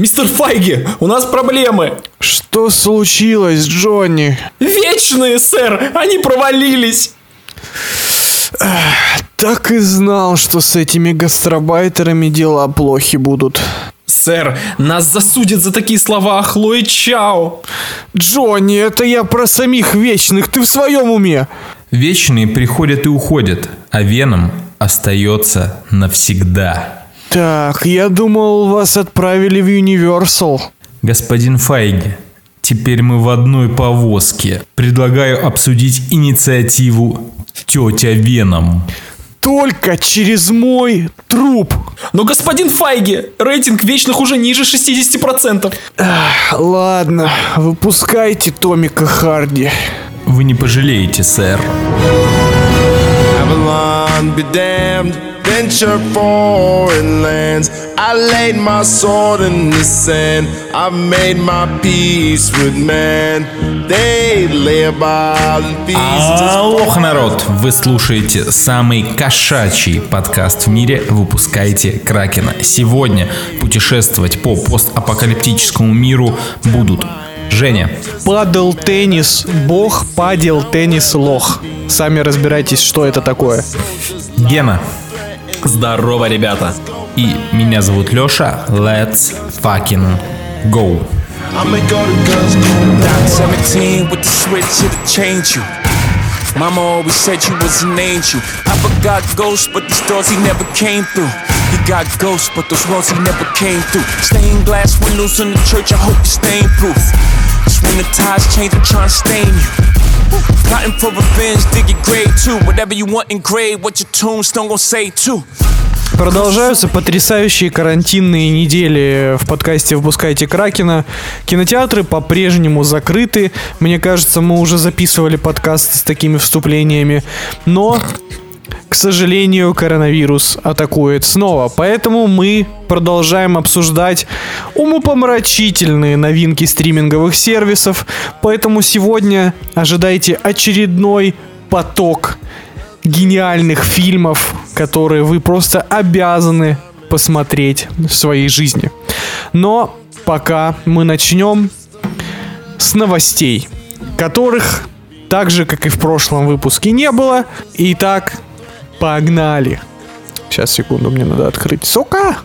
Мистер Файги, у нас проблемы. Что случилось, Джонни? Вечные, сэр, они провалились. Так и знал, что с этими гастробайтерами дела плохи будут. Сэр, нас засудят за такие слова о Хлое Чао. Джонни, это я про самих вечных, ты в своем уме? Вечные приходят и уходят, а Веном остается навсегда. Так, я думал, вас отправили в Universal. Господин Файги, теперь мы в одной повозке. Предлагаю обсудить инициативу «Тетя Веном». Только через мой труп. Но, господин Файги, рейтинг вечных уже ниже 60%. Ладно, выпускайте Томика Харди. Вы не пожалеете, сэр. Babylon be damned, venture foreign lands. I laid my sword in the sand. I've made my peace with man. They lay about in feast. Аллох, народ! Вы слушаете самый кошачий подкаст в мире «Выпускайте Кракена». Сегодня путешествовать по постапокалиптическому миру будут Женя, Падал теннис, бог, падел теннис, лох. Сами разбирайтесь, что это такое. Гена Здорово, ребята. и меня зовут Леша. Let's fucking go! I'ma go to guns. Down 17 with the switch, it'll change you. Mama always said you was an angel. Papa got ghosts, but these doors he never came through. He got ghosts, but those walls he never came through. Stained glass windows in the church, I hope you're stain proof. Cause when the tides change, I'm trying to stain you. Plotting for revenge, dig your grave too. Whatever you want engraved, what your tombstone gon' say too. Продолжаются потрясающие карантинные недели в подкасте «Впускайте Кракена». Кинотеатры по-прежнему закрыты. Мне кажется, мы уже записывали подкаст с такими вступлениями. Но, к сожалению, коронавирус атакует снова. Поэтому мы продолжаем обсуждать умопомрачительные новинки стриминговых сервисов. Поэтому сегодня ожидайте очередной поток гениальных фильмов, которые вы просто обязаны посмотреть в своей жизни. Но пока мы начнем с новостей, которых так же, как и в прошлом выпуске, не было. Итак, погнали. Сейчас, секунду, мне надо открыть. Сука!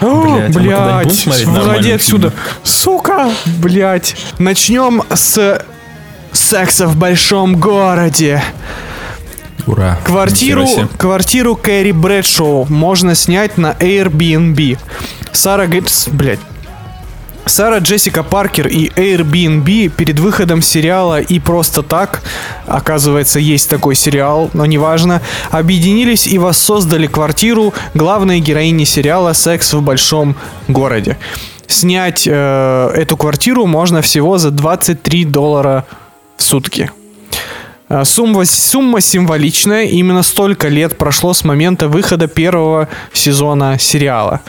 О, Блядь, а блядь, выходи отсюда. Сука, блядь. Начнем с секса в большом городе. Ура! Квартиру, квартиру Кэрри Брэдшоу можно снять на Airbnb. Сара Гэтс, блядь. Сара Джессика Паркер и Airbnb перед выходом сериала и просто так, оказывается, есть такой сериал, но неважно, объединились и воссоздали квартиру главной героини сериала «Секс в большом городе». Снять э, эту квартиру можно всего за 23 доллара в сутки. А, Сумма, сумма символичная, именно столько лет прошло с момента выхода первого сезона сериала.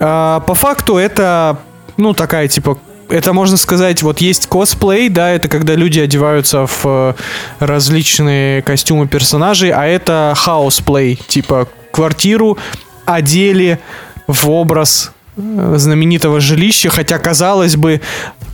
А, По факту это, ну, такая, типа, это можно сказать, вот есть косплей, да, это когда люди одеваются в э, различные костюмы персонажей, а это хаусплей, типа квартиру одели в образ э, знаменитого жилища, хотя, казалось бы,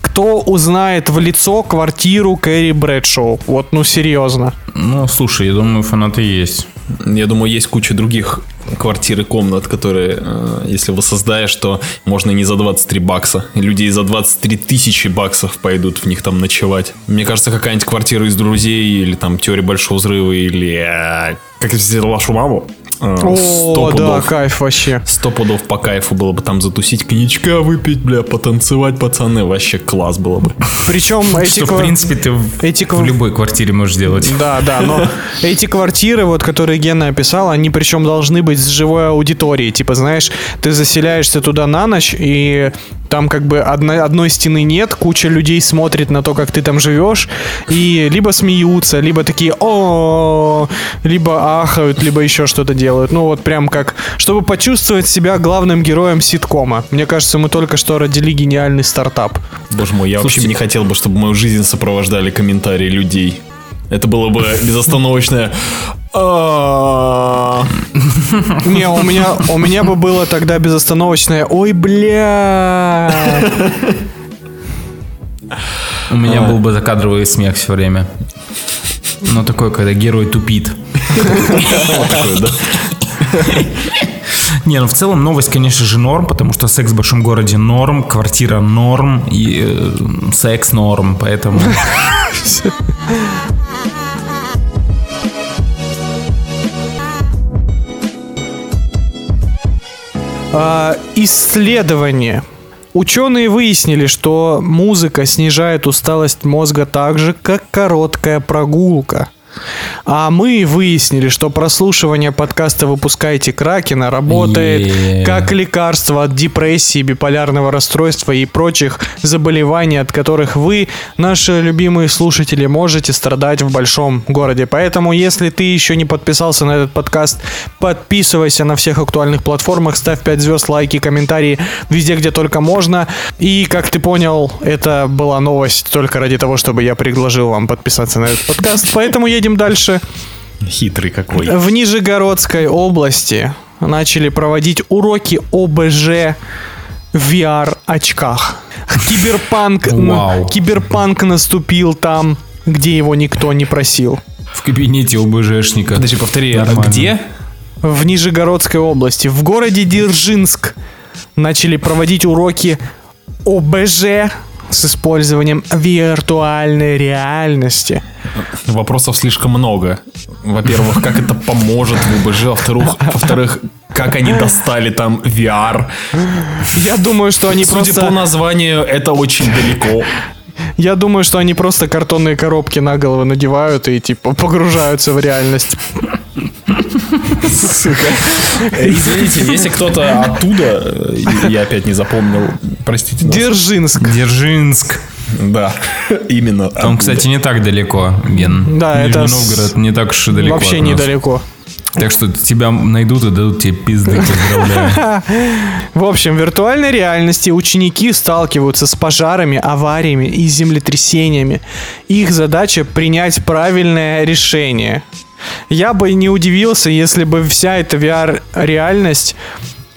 кто узнает в лицо квартиру Кэрри Брэдшоу? Вот, ну, серьезно. Ну, слушай, я думаю, фанаты есть. Я думаю, есть куча других квартир и комнат, которые, э, если воссоздаешь, то можно и не за 23 бакса. И люди и за 23 тысячи баксов пойдут в них там ночевать. Мне кажется, какая-нибудь квартира из друзей, или там теория большого взрыва, или э, как я сделал вашу маму. Э, О, да, кайф вообще. Сто пудов по кайфу было бы там затусить, коньячка выпить, бля, потанцевать, пацаны. Вообще класс было бы. Причем эти, Что, в принципе, ты эти в любой квартире можешь делать. Да, да, но эти квартиры, вот, которые Гена описал, они причем должны быть с живой аудиторией. Типа, знаешь, ты заселяешься туда на ночь, и там как бы одной, одной стены нет, куча людей смотрит на то, как ты там живешь, и либо смеются, либо такие о либо ахают, либо еще что-то делают. Ну вот прям как, чтобы почувствовать себя главным героем ситкома. Мне кажется, мы только что родили гениальный стартап. Боже мой, я вообще Слушайте- не хотел бы, чтобы мою жизнь сопровождали комментарии людей. Это было бы безостановочное Не, у меня, у меня бы было тогда безостановочное «Ой, бля!» У меня был бы закадровый смех все время. Но такой, когда герой тупит. вот такое, да? Не, ну в целом новость, конечно же, норм, потому что секс в большом городе норм, квартира норм и э, секс норм, поэтому... А, исследование. Ученые выяснили, что музыка снижает усталость мозга так же, как короткая прогулка. А мы выяснили, что прослушивание подкаста «Выпускайте Кракена» работает Е. как лекарство от депрессии, биполярного расстройства и прочих заболеваний, от которых вы, наши любимые слушатели, можете страдать в большом городе. Поэтому, если ты еще не подписался на этот подкаст, подписывайся на всех актуальных платформах, ставь 5 звезд, лайки, комментарии везде, где только можно. И, как ты понял, это была новость только ради того, чтобы я предложил вам подписаться на этот подкаст. Поэтому едем дальше. Хитрый какой. В Нижегородской области начали проводить уроки ОБЖ в VR-очках. Киберпанк, Вау. киберпанк наступил там, где его никто не просил. В кабинете ОБЖшника. Подожди, повтори, а Нормально. где? В Нижегородской области, в городе Дзержинск, начали проводить уроки ОБЖ с использованием виртуальной реальности. Вопросов слишком много. Во-первых, как это поможет в УБЖ, во-вторых, во-вторых, как они достали там VR. Я думаю, что они Судя просто... по названию, это очень далеко. Я думаю, что они просто картонные коробки на головы надевают и типа погружаются в реальность. Э, Извините, если кто-то оттуда, э, я опять не запомнил, простите нас. Дзержинск. Дзержинск. Да, именно. Там, оттуда. кстати, не так далеко, Ген. Да, Нижний это Новгород не так уж и далеко. Вообще недалеко. Так что тебя найдут и дадут тебе пизды, поздравляю. В общем, в виртуальной реальности ученики сталкиваются с пожарами, авариями и землетрясениями. Их задача принять правильное решение. Я бы не удивился, если бы вся эта VR-реальность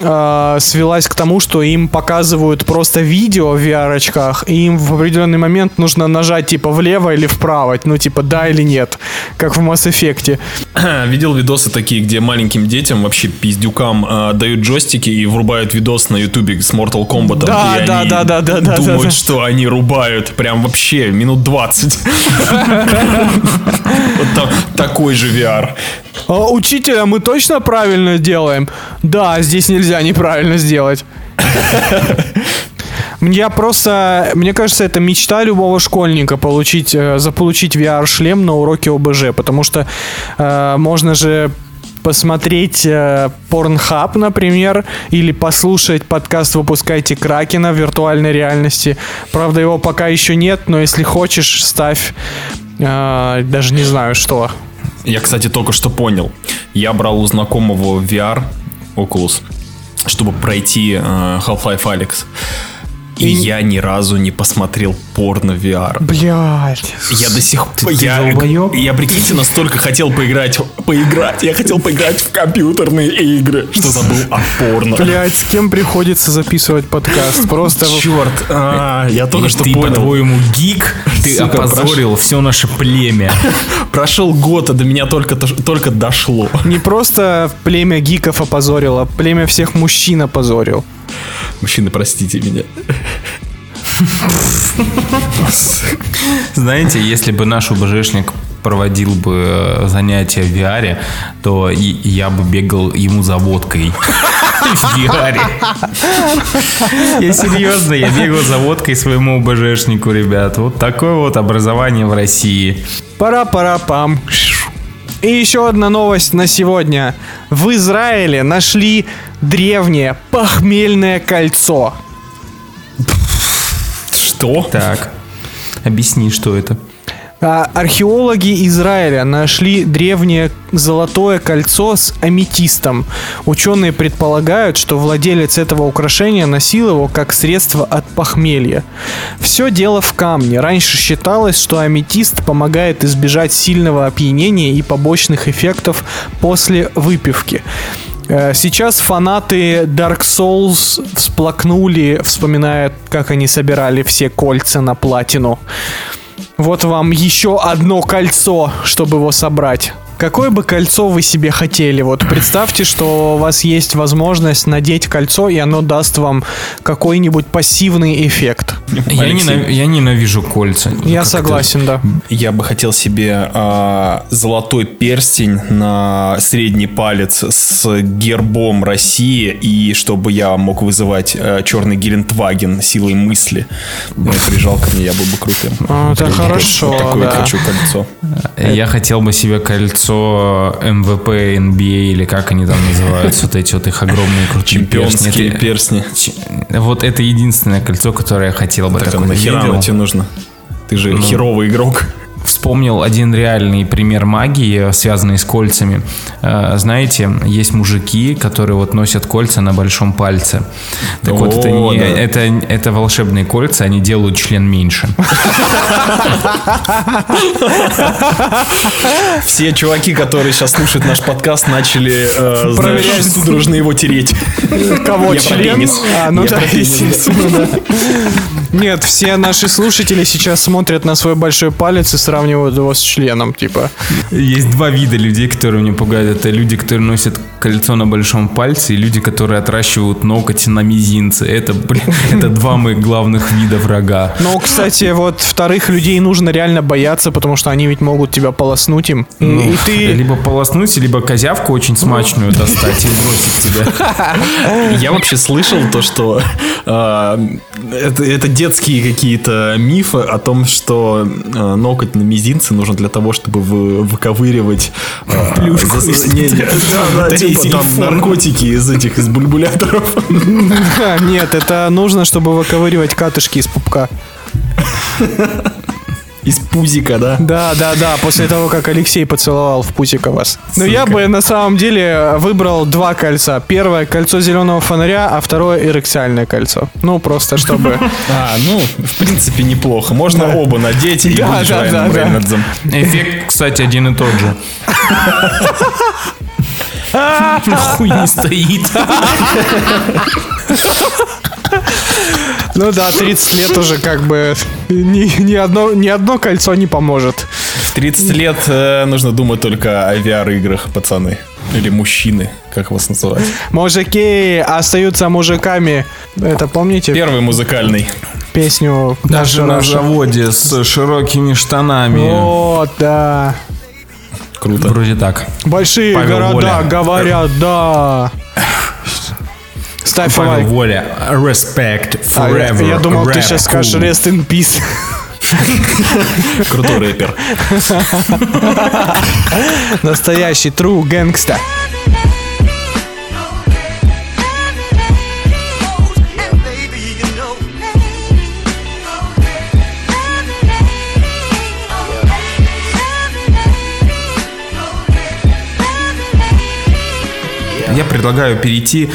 э, свелась к тому, что им показывают просто видео в VR-очках, и им в определенный момент нужно нажать типа влево или вправо, ну типа да или нет, как в Mass Effect. Видел видосы такие, где маленьким детям, вообще пиздюкам, э, дают джойстики и врубают видос на ютубе с Mortal Kombat. Да, и да, они да, да, да, да, думают, да, да. что они рубают прям вообще минут 20. Вот там такой же VR. А, учитель, а мы точно правильно делаем? Да, здесь нельзя неправильно сделать. Я просто, мне кажется, это мечта любого школьника получить, э, заполучить VR-шлем на уроке ОБЖ, потому что э, можно же посмотреть э, Pornhub, например, или послушать подкаст «Выпускайте Кракена» в виртуальной реальности. Правда, его пока еще нет, но если хочешь, ставь э, даже не знаю что. Я, кстати, только что понял. Я брал у знакомого VR Oculus, чтобы пройти э, Half-Life Alex. И И- я ни разу не посмотрел порно VR. Блять. Я до сих пор... Я, долбоёб? я, прикиньте, настолько хотел поиграть, поиграть. Я хотел поиграть в компьютерные игры, что забыл о порно. Блять, с кем приходится записывать подкаст? Просто в- Черт, а, я только И что ты, понял. по-твоему, гик, ты Сука, опозорил все наше племя. Прошел год, а до меня только, только дошло. не просто племя гиков опозорило, племя всех мужчин опозорил. Мужчины, простите меня. Знаете, если бы наш УБЖшник проводил бы э, занятия в VR, то и я бы бегал ему за водкой. В VR. Я серьезно, я бегал за водкой своему УБЖшнику, ребят. Вот такое вот образование в России. Пара-пара-пам. И еще одна новость на сегодня. В Израиле нашли древнее похмельное кольцо. Что? Так, объясни, что это. А, археологи Израиля нашли древнее золотое кольцо с аметистом. Ученые предполагают, что владелец этого украшения носил его как средство от похмелья. Все дело в камне. Раньше считалось, что аметист помогает избежать сильного опьянения и побочных эффектов после выпивки. Э, Сейчас фанаты Dark Souls всплакнули, вспоминая, как они собирали все кольца на платину. Вот вам еще одно кольцо, чтобы его собрать. Какое бы кольцо вы себе хотели? Вот представьте, что у вас есть возможность надеть кольцо, и оно даст вам какой-нибудь пассивный эффект. Я, ненав- я ненавижу кольца. Я Как-то- согласен, да. Я бы хотел себе а, золотой перстень на средний палец с гербом России и чтобы я мог вызывать а, черный Гелендваген силой мысли. Прижал ко мне, я был бы крутым. А, Это хорошо, такое да. хочу кольцо. Я хотел бы себе кольцо МВП, NBA или как они там называются, вот эти вот их огромные крутые Чемпионские. Это- Вот это единственное кольцо, которое я хотел бы Так а нахера оно тебе нужно? Ты же херовый игрок. Вспомнил один реальный пример магии, связанный с кольцами. Э, Знаете, есть мужики, которые вот носят кольца на большом пальце. Так вот, это, О, не, да. это, это волшебные кольца, они делают член меньше. Все чуваки, которые сейчас слушают наш подкаст, начали э, Проверять. судорожно его тереть. Кого Я про член? пенис. А, ну Я да, про пенис, да. естественно, да. Нет, все наши слушатели сейчас смотрят на свой большой палец и сравнивают его с членом, типа. Есть два вида людей, которые меня пугают. Это люди, которые носят кольцо на большом пальце, и люди, которые отращивают ноготь на мизинце. Это, блин, это два моих главных вида врага. Ну, кстати, вот вторых людей нужно реально бояться, потому что они ведь могут тебя полоснуть им. Ну, и ты... Либо полоснуть, либо козявку очень смачную достать и бросить тебя. Я вообще слышал то, что э, это, детские какие-то мифы о том, что э, ноготь на мизинце нужен для того, чтобы вы, выковыривать э, Плюшку наркотики из этих из бульбуляторов. Нет, это нужно, чтобы выковыривать катышки из пупка. Из пузика, да? Да, да, да, после того, как Алексей поцеловал в пузико вас. Но я бы на самом деле выбрал два кольца. Первое кольцо зеленого фонаря, а второе эрексиальное кольцо. Ну, просто чтобы... А, ну, в принципе, неплохо. Можно оба надеть и Да, будешь да, Райаном да, да. Рейнольдсом. Эффект, кстати, один и тот же. Хуй не стоит. Ну да, 30 лет уже как бы ни, ни, одно, ни одно кольцо не поможет. В 30 лет э, нужно думать только о VR-играх, пацаны. Или мужчины, как вас называть. Мужики остаются мужиками. Это помните Первый музыкальный. песню Даже «Наша на Раша»? заводе с широкими штанами. Вот, да. Круто. Вроде так. Большие Павел города Воля. говорят, да. Ставь Павел лайк. Воля. Respect А, я, forever. я думал, ты Rap сейчас скажешь rest in peace. Крутой рэпер. Настоящий true гэнгста. Я предлагаю перейти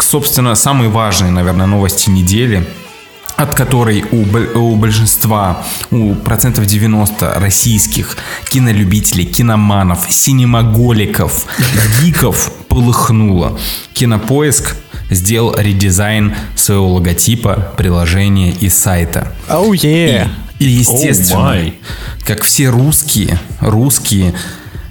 собственно, самой важной, наверное, новости недели от которой у, у большинства, у процентов 90 российских кинолюбителей, киноманов, синемаголиков, гиков полыхнуло. Кинопоиск сделал редизайн своего логотипа, приложения и сайта. Оу, е. И, естественно, Oh my. как все русские, русские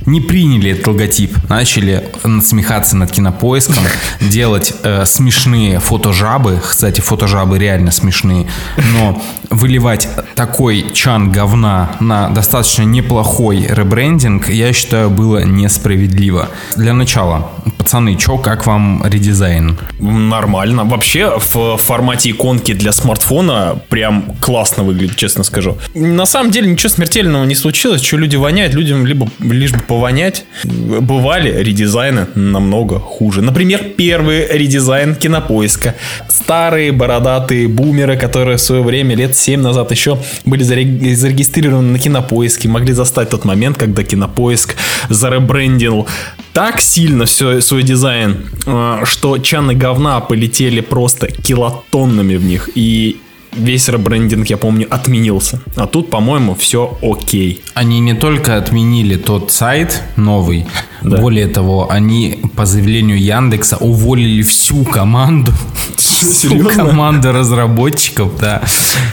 не приняли этот логотип, начали насмехаться над кинопоиском, делать э, смешные фотожабы, кстати, фотожабы реально смешные, но выливать такой чан говна на достаточно неплохой ребрендинг, я считаю, было несправедливо. Для начала, пацаны, чё, как вам редизайн? Нормально. Вообще, в формате иконки для смартфона прям классно выглядит, честно скажу. На самом деле ничего смертельного не случилось. Что люди воняют, людям либо лишь бы повонять. Бывали редизайны намного хуже. Например, первый редизайн кинопоиска. Старые бородатые бумеры, которые в свое время лет 7 назад еще были заре- зарегистрированы на кинопоиске, могли застать тот момент, когда кинопоиск заребрендил так сильно все, свой дизайн, э, что чаны говна полетели просто килотоннами в них. И весь ребрендинг, я помню, отменился. А тут, по-моему, все окей. Они не только отменили тот сайт новый, Да. более того, они по заявлению Яндекса уволили всю команду. Всю команду разработчиков, да.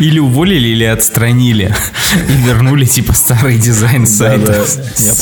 Или уволили, или отстранили. И вернули типа старый дизайн сайта.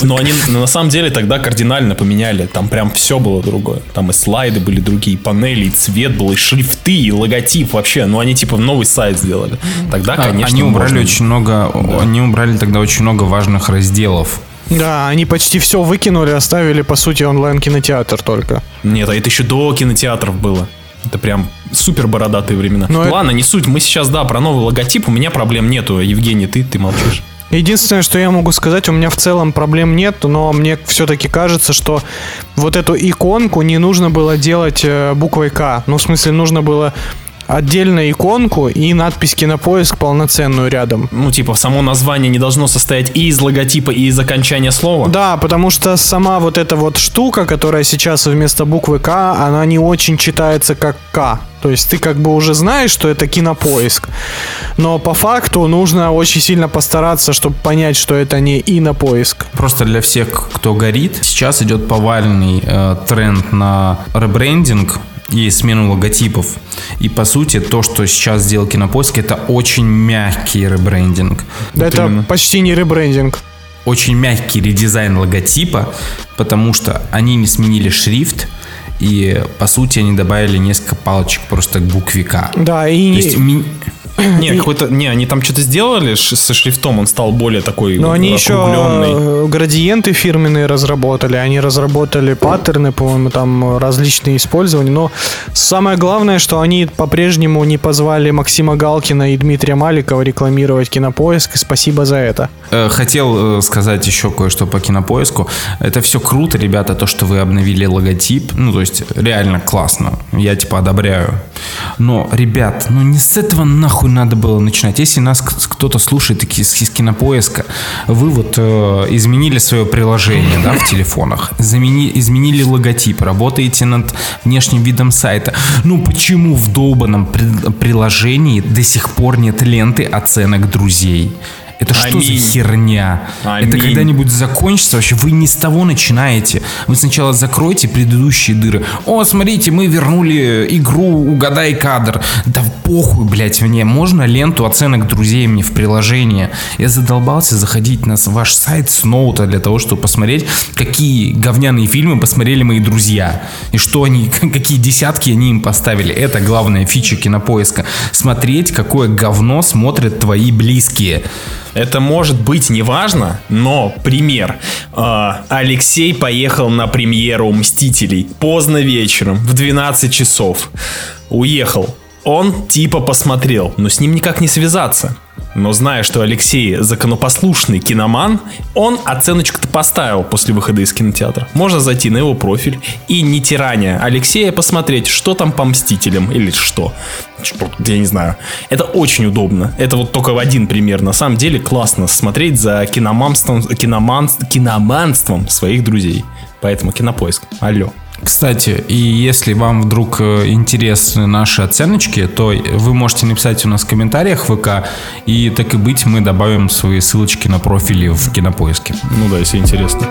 Но они но на самом деле тогда кардинально поменяли. Там прям все было другое. Там и слайды были другие, и панели, и цвет был, и шрифты, и логотип вообще. Ну, они типа новый сайт сделали. Тогда, А, конечно, Они убрали очень много, они убрали тогда очень много важных разделов. Да, они почти все выкинули, оставили, по сути, онлайн-кинотеатр только. Нет, а это еще до кинотеатров было. Это прям супер бородатые времена. Но это- Ладно, не суть. Мы сейчас, да, про новый логотип. У меня проблем нету. Евгений, ты, ты молчишь. Единственное, что я могу сказать, у меня в целом проблем нет, но мне все-таки кажется, что вот эту иконку не нужно было делать э, буквой К. Ну, в смысле, нужно было отдельно иконку и надпись «Кинопоиск» полноценную рядом. Ну, типа, само название не должно состоять и из логотипа, и из окончания слова. Да, потому что сама вот эта вот штука, которая сейчас вместо буквы К, она не очень читается как К. То есть ты как бы уже знаешь, что это кинопоиск. Но по факту нужно очень сильно постараться, чтобы понять, что это не инопоиск. Просто для всех, кто горит, сейчас идет повальный э, тренд на ребрендинг и смену логотипов. И по сути, то, что сейчас сделал Кинопоиск, это очень мягкий ребрендинг. Да это именно. почти не ребрендинг. Очень мягкий редизайн логотипа, потому что они не сменили шрифт, и по сути они добавили несколько палочек просто к букве К. Да, и То есть ми- Не, какой-то, не, они там что-то сделали со шрифтом, он стал более такой Но они еще э, градиенты фирменные разработали, они разработали паттерны, по-моему, там различные использования. Но самое главное, что они по-прежнему не позвали Максима Галкина и Дмитрия Маликова рекламировать кинопоиск, и спасибо за это. Э, Хотел э, сказать еще кое-что по кинопоиску. Это все круто, ребята, то, что вы обновили логотип. Ну, то есть, реально классно. Я типа одобряю. Но, ребят, ну не с этого нахуй надо было начинать. Если нас кто-то слушает из, из кинопоиска, вы вот э, изменили свое приложение, да, в телефонах, замени- изменили логотип, работаете над внешним видом сайта. Ну почему в долбанном при- приложении до сих пор нет ленты оценок друзей? Это что Аминь. за херня? Аминь. Это когда-нибудь закончится вообще? Вы не с того начинаете. Вы сначала закройте предыдущие дыры. О, смотрите, мы вернули игру «Угадай кадр». Да похуй, блядь, мне. Можно ленту оценок друзей мне в приложение? Я задолбался заходить на ваш сайт с ноута для того, чтобы посмотреть, какие говняные фильмы посмотрели мои друзья. И что они, какие десятки они им поставили. Это главная фича кинопоиска. Смотреть, какое говно смотрят твои близкие. Это может быть неважно, но пример. А, Алексей поехал на премьеру «Мстителей» поздно вечером, в 12 часов. Уехал. Он типа посмотрел, но с ним никак не связаться. Но зная, что Алексей законопослушный киноман, он оценочку-то поставил после выхода из кинотеатра. Можно зайти на его профиль и не тирания Алексея посмотреть, что там по Мстителям или что. Что, я не знаю. Это очень удобно. Это вот только в один пример. На самом деле классно смотреть за киноманством, киноман, киноманством своих друзей. Поэтому кинопоиск. Алло. Кстати, и если вам вдруг э, интересны наши оценочки, то вы можете написать у нас в комментариях в ВК, и так и быть, мы добавим свои ссылочки на профили в кинопоиске. Ну да, если интересно.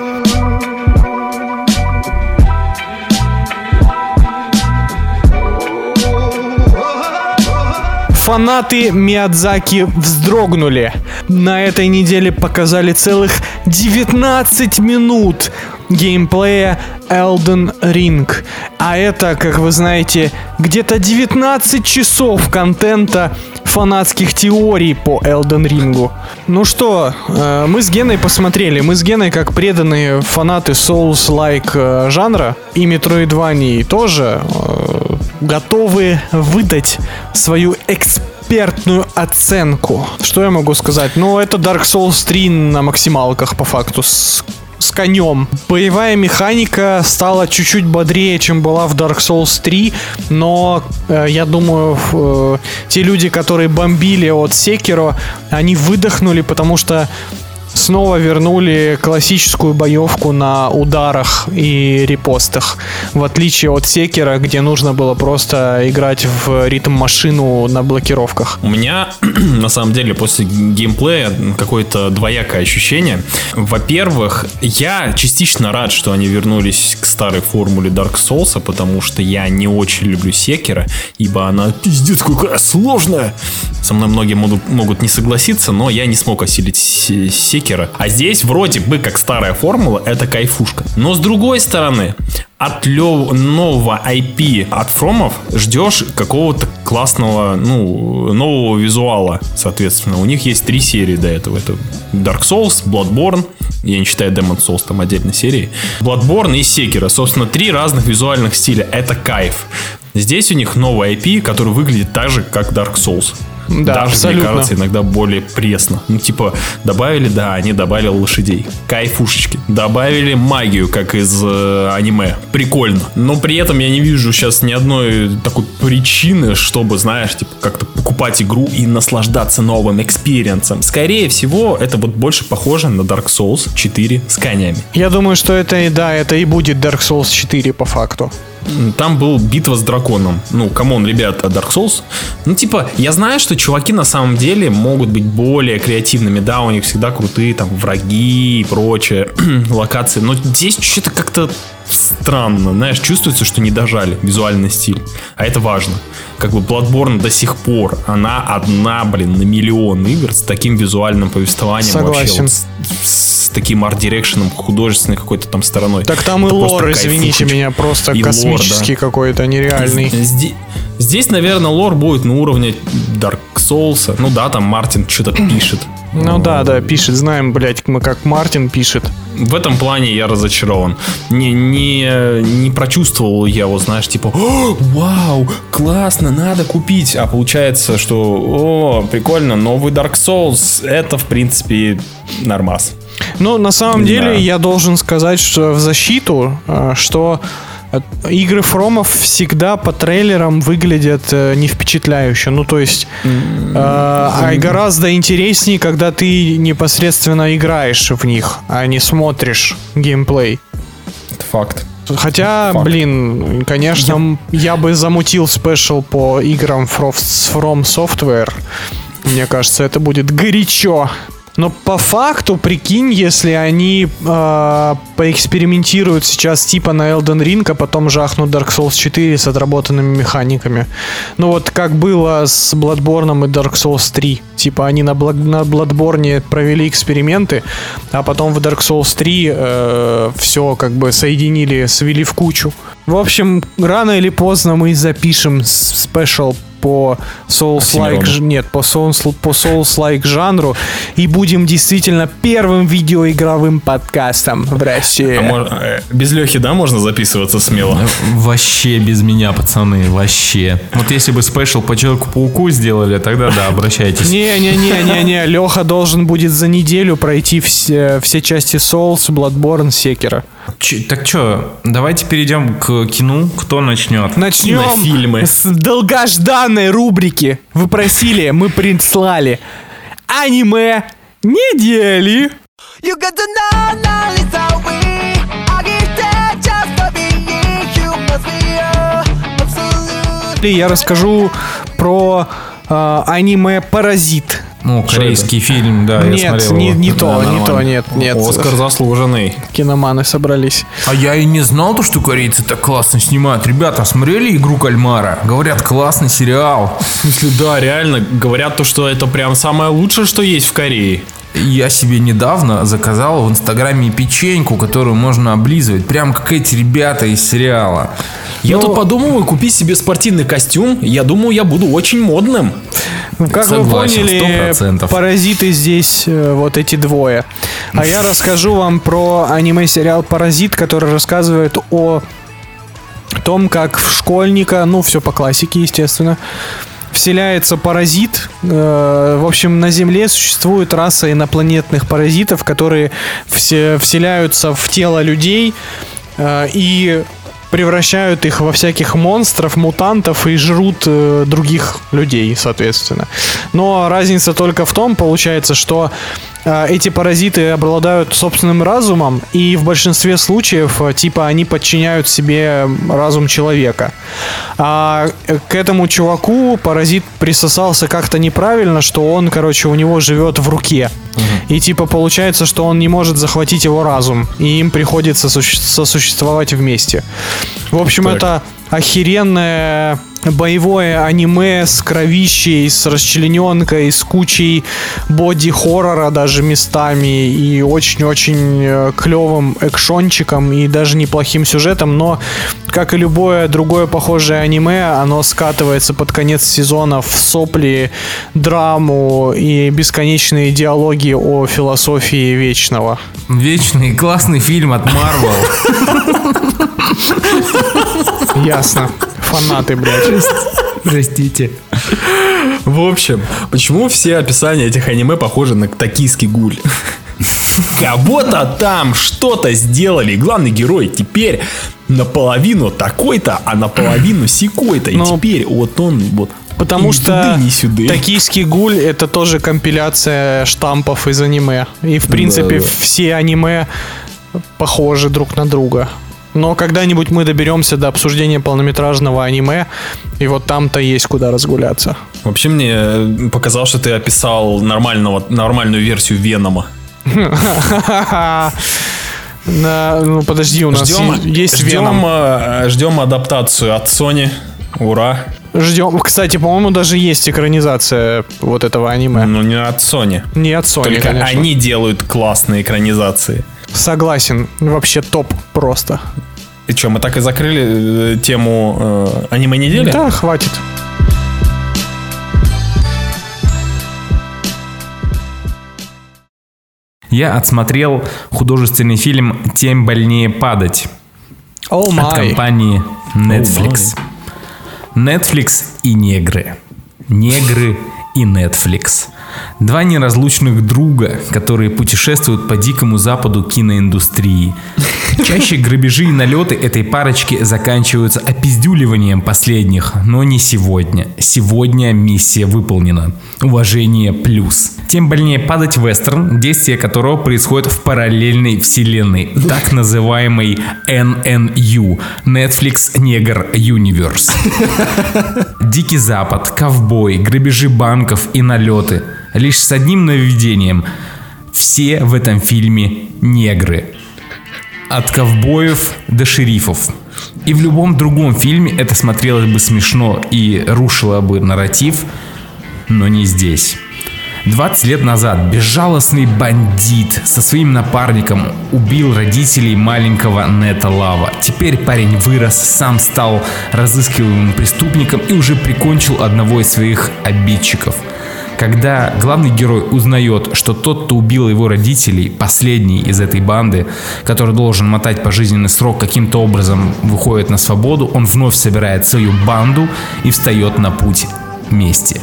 Фанаты Миядзаки вздрогнули. На этой неделе показали целых 19 минут геймплея Elden Ring. А это, как вы знаете, где-то 19 часов контента фанатских теорий по Elden Ring. Ну что, э, мы с Геной посмотрели. Мы с Геной, как преданные фанаты Souls-like э, жанра и Metroidvania тоже э, готовы выдать свою экспертную оценку. Что я могу сказать? Ну, это Dark Souls 3 на максималках, по факту, с с конем. Боевая механика стала чуть-чуть бодрее, чем была в Dark Souls 3, но э, я думаю, э, те люди, которые бомбили от Sekiro, они выдохнули, потому что снова вернули классическую боевку на ударах и репостах. В отличие от Секера, где нужно было просто играть в ритм-машину на блокировках. У меня, на самом деле, после геймплея какое-то двоякое ощущение. Во-первых, я частично рад, что они вернулись к старой формуле Dark Souls, потому что я не очень люблю Секера, ибо она пиздец какая сложная. Со мной многие могут, не согласиться, но я не смог осилить Секера. А здесь вроде бы как старая формула, это кайфушка. Но с другой стороны, от лев, нового IP от Фромов ждешь какого-то классного, ну, нового визуала, соответственно. У них есть три серии до этого. Это Dark Souls, Bloodborne, я не считаю Demon Souls там отдельной серии, Bloodborne и Sekiro. Собственно, три разных визуальных стиля. Это кайф. Здесь у них новый IP, который выглядит так же, как Dark Souls. Да, Даже, абсолютно. мне кажется, иногда более пресно. Ну, типа, добавили, да, они добавили лошадей. Кайфушечки. Добавили магию, как из э, аниме. Прикольно. Но при этом я не вижу сейчас ни одной такой причины, чтобы, знаешь, типа, как-то покупать игру и наслаждаться новым экспириенсом. Скорее всего, это вот больше похоже на Dark Souls 4 с конями. Я думаю, что это и да, это и будет Dark Souls 4 по факту. Там был битва с драконом. Ну, come on, ребята, Dark Souls. Ну, типа, я знаю, что чуваки на самом деле могут быть более креативными. Да, у них всегда крутые там враги и прочее, локации. Но здесь что-то как-то странно. Знаешь, чувствуется, что не дожали визуальный стиль. А это важно. Как бы Bloodborne до сих пор, она одна, блин, на миллион игр с таким визуальным повествованием. Согласен. Вообще, вот с, с таким арт-дирекшеном, художественной какой-то там стороной. Так там и Это просто лор, извините кайфушечка. меня, просто И лор, космический да. какой-то, нереальный. Здесь, здесь, наверное, лор будет на уровне Dark Souls. Ну да, там Мартин что-то пишет. Ну да, да, пишет, знаем, блядь, мы как Мартин пишет. В этом плане я разочарован. Не, не, не прочувствовал я вот, знаешь, типа, «О, вау, классно, надо купить. А получается, что, о, прикольно, новый Dark Souls, это, в принципе, нормас. Ну, на самом Да. деле, я должен сказать, что в защиту, э, что игры Фромов всегда по трейлерам выглядят э, не впечатляюще. Ну, то есть, э, а гораздо интереснее, когда ты непосредственно играешь в них, а не смотришь геймплей. Это факт. Хотя, Факт. блин, конечно, м, я бы замутил спешл по играм From Software. Мне кажется, это будет горячо. Но по факту, прикинь, если они э, поэкспериментируют сейчас типа на Elden Ring, а потом жахнут Dark Souls 4 с отработанными механиками. Ну вот как было с Bloodborne и Dark Souls 3. Типа они на, Бла- на Bloodborne провели эксперименты, а потом в Dark Souls 3 все как бы соединили, свели в кучу. В общем, рано или поздно мы запишем спешл по Souls-like, нет, по Souls, по Souls-like жанру и будем действительно первым видеоигровым подкастом в России. А мож- э, без Лехи, да, можно записываться смело? Вообще без меня, пацаны, вообще. Вот если бы спешл по Человеку-пауку сделали, тогда да, обращайтесь. Не-не-не-не-не, Леха должен будет за неделю пройти все, все части Souls, Bloodborne, Секера. Чё- так что, давайте перейдем к кино. Кто начнет? Начнем Кинофильмы. с долгожданной рубрики. Вы просили, мы прислали. Аниме недели. You got to know, now it's how we I get that just for being you must be a absolute Я расскажу про э, аниме Паразит. Ну, корейский фильм, да, я Нет, смотрел. не, не то, Да, не то, нормально. нет, нет. Оскар заслуженный. Киноманы собрались. А я и не знал, то, что корейцы так классно снимают. Ребята, смотрели «Игру кальмара»? Говорят, классный сериал. В смысле, да, реально, говорят то, что это прям самое лучшее, что есть в Корее. Я себе недавно заказал в Инстаграме печеньку, которую можно облизывать. Прям как эти ребята из сериала. Я Ну- тут подумываю купить себе спортивный костюм. Я думаю, я буду очень модным. Ну, Как Согласен, вы поняли, 100%. паразиты здесь э, вот эти двое. А я расскажу вам про аниме-сериал «Паразит», который рассказывает о том, как в школьника, ну, все по классике, естественно, вселяется паразит. Э, В общем, на Земле существует раса инопланетных паразитов, которые все вселяются в тело людей э, и превращают их во всяких монстров, мутантов и жрут э, других людей, соответственно. Но разница только в том, получается, что эти паразиты обладают собственным разумом, и в большинстве случаев, э, типа, они подчиняют себе разум человека. А э, к этому чуваку паразит присосался как-то неправильно, что он, короче, у него живет в руке. И типа получается, что он не может захватить его разум, и им приходится суще- сосуществовать вместе. В общем, Так. это охеренное боевое аниме с кровищей, с расчлененкой, с кучей боди-хоррора даже местами и очень-очень клевым экшончиком и даже неплохим сюжетом, но как и любое другое похожее аниме, оно скатывается под конец сезона в сопли, драму и бесконечные диалоги о философии вечного. Вечный классный фильм от Marvel. Ясно. Фанаты, блядь. Простите. В общем, почему все описания этих аниме похожи на токийский гуль? Кого-то там что-то сделали. Главный герой теперь наполовину такой-то, а наполовину сикой-то. И Ну, теперь вот он вот Потому ни что ни сюды. «Токийский гуль» — это тоже компиляция штампов из аниме. И, в принципе, Да-да. все аниме похожи друг на друга. Но когда-нибудь мы доберемся до обсуждения полнометражного аниме, и вот там-то есть куда разгуляться. Вообще мне э, показалось, что ты описал нормального, нормальную версию Венома. На- ну, подожди, у нас Ждем, есть ждем, э, ждем адаптацию от Sony. Ура. Ждем. Кстати, по-моему, даже есть экранизация вот этого аниме. Ну не от Sony. Не от Sony, Только конечно. они делают классные экранизации. Согласен. Вообще топ просто. И что, мы так и закрыли э, тему э, аниме недели? Да, хватит. Я отсмотрел художественный фильм «Тем больнее падать» О от компании Netflix. Netflix и негры. Негры и Netflix. Два неразлучных друга, которые путешествуют по дикому западу киноиндустрии. Чаще грабежи и налеты этой парочки заканчиваются опиздюливанием последних, но не сегодня. Сегодня миссия выполнена. Уважение плюс. Тем больнее падать вестерн, действие которого происходит в параллельной вселенной, так называемой NNU – Netflix Негр Universe. Дикий Запад, ковбой, грабежи банков и налеты. Лишь с одним нововведением. Все в этом фильме негры. От ковбоев до шерифов. И в любом другом фильме это смотрелось бы смешно и рушило бы нарратив, но не здесь. 20 лет назад безжалостный бандит со своим напарником убил родителей маленького Нета Лава. Теперь парень вырос, сам стал разыскиваемым преступником и уже прикончил одного из своих обидчиков. Когда главный герой узнает, что тот, кто убил его родителей, последний из этой банды, который должен мотать пожизненный срок, каким-то образом выходит на свободу, он вновь собирает свою банду и встает на путь мести.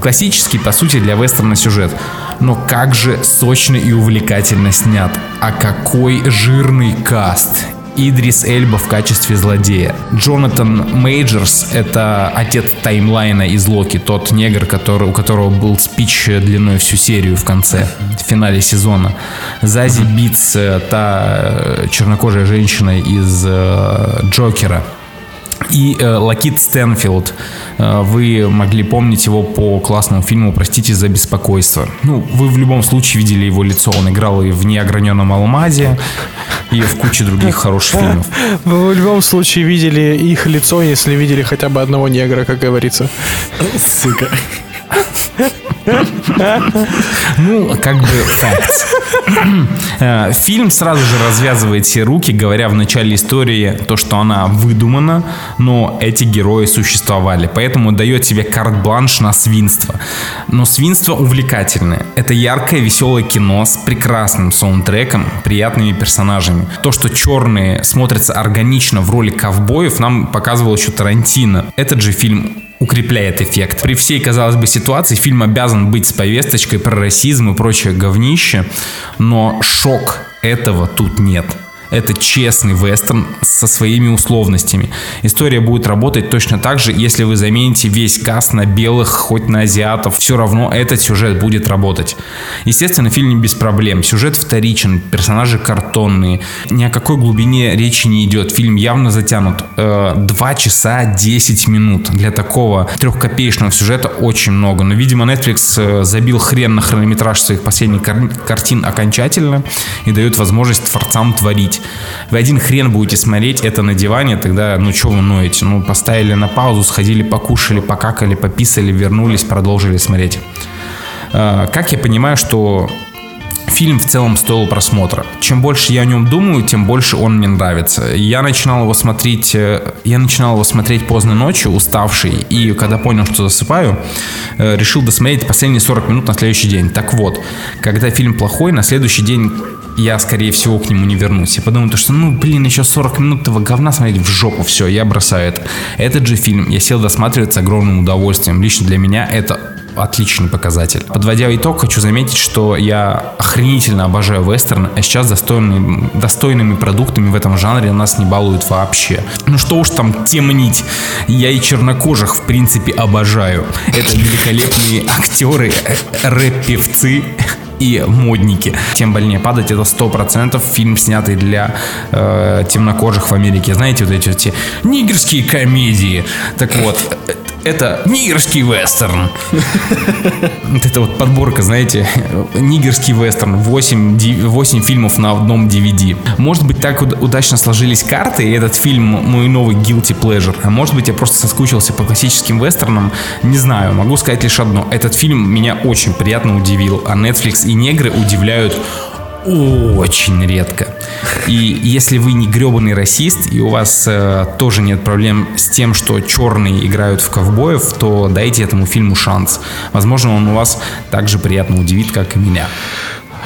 Классический, по сути, для вестерна сюжет. Но как же сочно и увлекательно снят. А какой жирный каст. Идрис Эльба в качестве злодея. Джонатан Мейджерс — это отец таймлайна из Локи, тот негр, который, у которого был спич длиной всю серию в конце, в финале сезона. Зази Битс — та э, чернокожая женщина из э, Джокера. И э, Лакит Стэнфилд. Э, вы могли помнить его по классному фильму «Простите за беспокойство». Ну, вы в любом случае видели его лицо. Он играл и в «Неограненном алмазе», и в куче других хороших фильмов. Вы в любом случае видели их лицо, если видели хотя бы одного негра, как говорится. Сука. Ну, как бы facts. Э, Фильм сразу же развязывает все руки, говоря в начале истории то, что она выдумана, но эти герои существовали. Поэтому дает тебе карт-бланш на свинство. Но свинство увлекательное. Это яркое, веселое кино с прекрасным саундтреком, приятными персонажами. То, что черные смотрятся органично в роли ковбоев, нам показывал еще Тарантино. Этот же фильм укрепляет эффект. При всей, казалось бы, ситуации фильм обязан быть с повесточкой про расизм и прочее говнище, но шок этого тут нет. Это честный вестерн со своими условностями. История будет работать точно так же, если вы замените весь каст на белых, хоть на азиатов. Все равно этот сюжет будет работать. Естественно, фильм не без проблем. Сюжет вторичен, персонажи картонные. Ни о какой глубине речи не идет. Фильм явно затянут. Э, часа 10 минут. Для такого трехкопеечного сюжета очень много. Но, видимо, Netflix э, забил хрен на хронометраж своих последних кар- картин окончательно и дает возможность творцам творить. Вы один хрен будете смотреть это на диване, тогда, ну, что вы ноете? Ну, поставили на паузу, сходили, покушали, покакали, пописали, вернулись, продолжили смотреть. Э, Как я понимаю, что фильм в целом стоил просмотра. Чем больше я о нем думаю, тем больше он мне нравится. Я начинал его смотреть, э, я начинал его смотреть поздно ночью, уставший, и когда понял, что засыпаю, э, решил досмотреть последние 40 минут на следующий день. Так вот, когда фильм плохой, на следующий день я, скорее всего, к нему не вернусь. Я подумал, то, что, ну, блин, еще 40 минут этого говна смотреть в жопу, все, я бросаю это. Этот же фильм я сел досматривать с огромным удовольствием. Лично для меня это отличный показатель. Подводя итог, хочу заметить, что я охренительно обожаю вестерн, а сейчас достойными, достойными продуктами в этом жанре нас не балуют вообще. Ну что уж там темнить, я и чернокожих в принципе обожаю. Это великолепные актеры, э, рэп-певцы, и модники. Тем больнее падать это 100% фильм, снятый для э, темнокожих в Америке. Знаете, вот эти, эти нигерские комедии. Так вот, э, это нигерский вестерн. Вот это вот подборка, знаете, нигерский вестерн. 8, ди- 8 фильмов на одном DVD. Может быть, так уд- удачно сложились карты, и этот фильм мой новый guilty pleasure. А может быть, я просто соскучился по классическим вестернам. Не знаю, могу сказать лишь одно. Этот фильм меня очень приятно удивил, а Netflix и негры удивляют очень редко. И если вы не гребаный расист, и у вас э, тоже нет проблем с тем, что черные играют в ковбоев, то дайте этому фильму шанс. Возможно, он у вас так же приятно удивит, как и меня.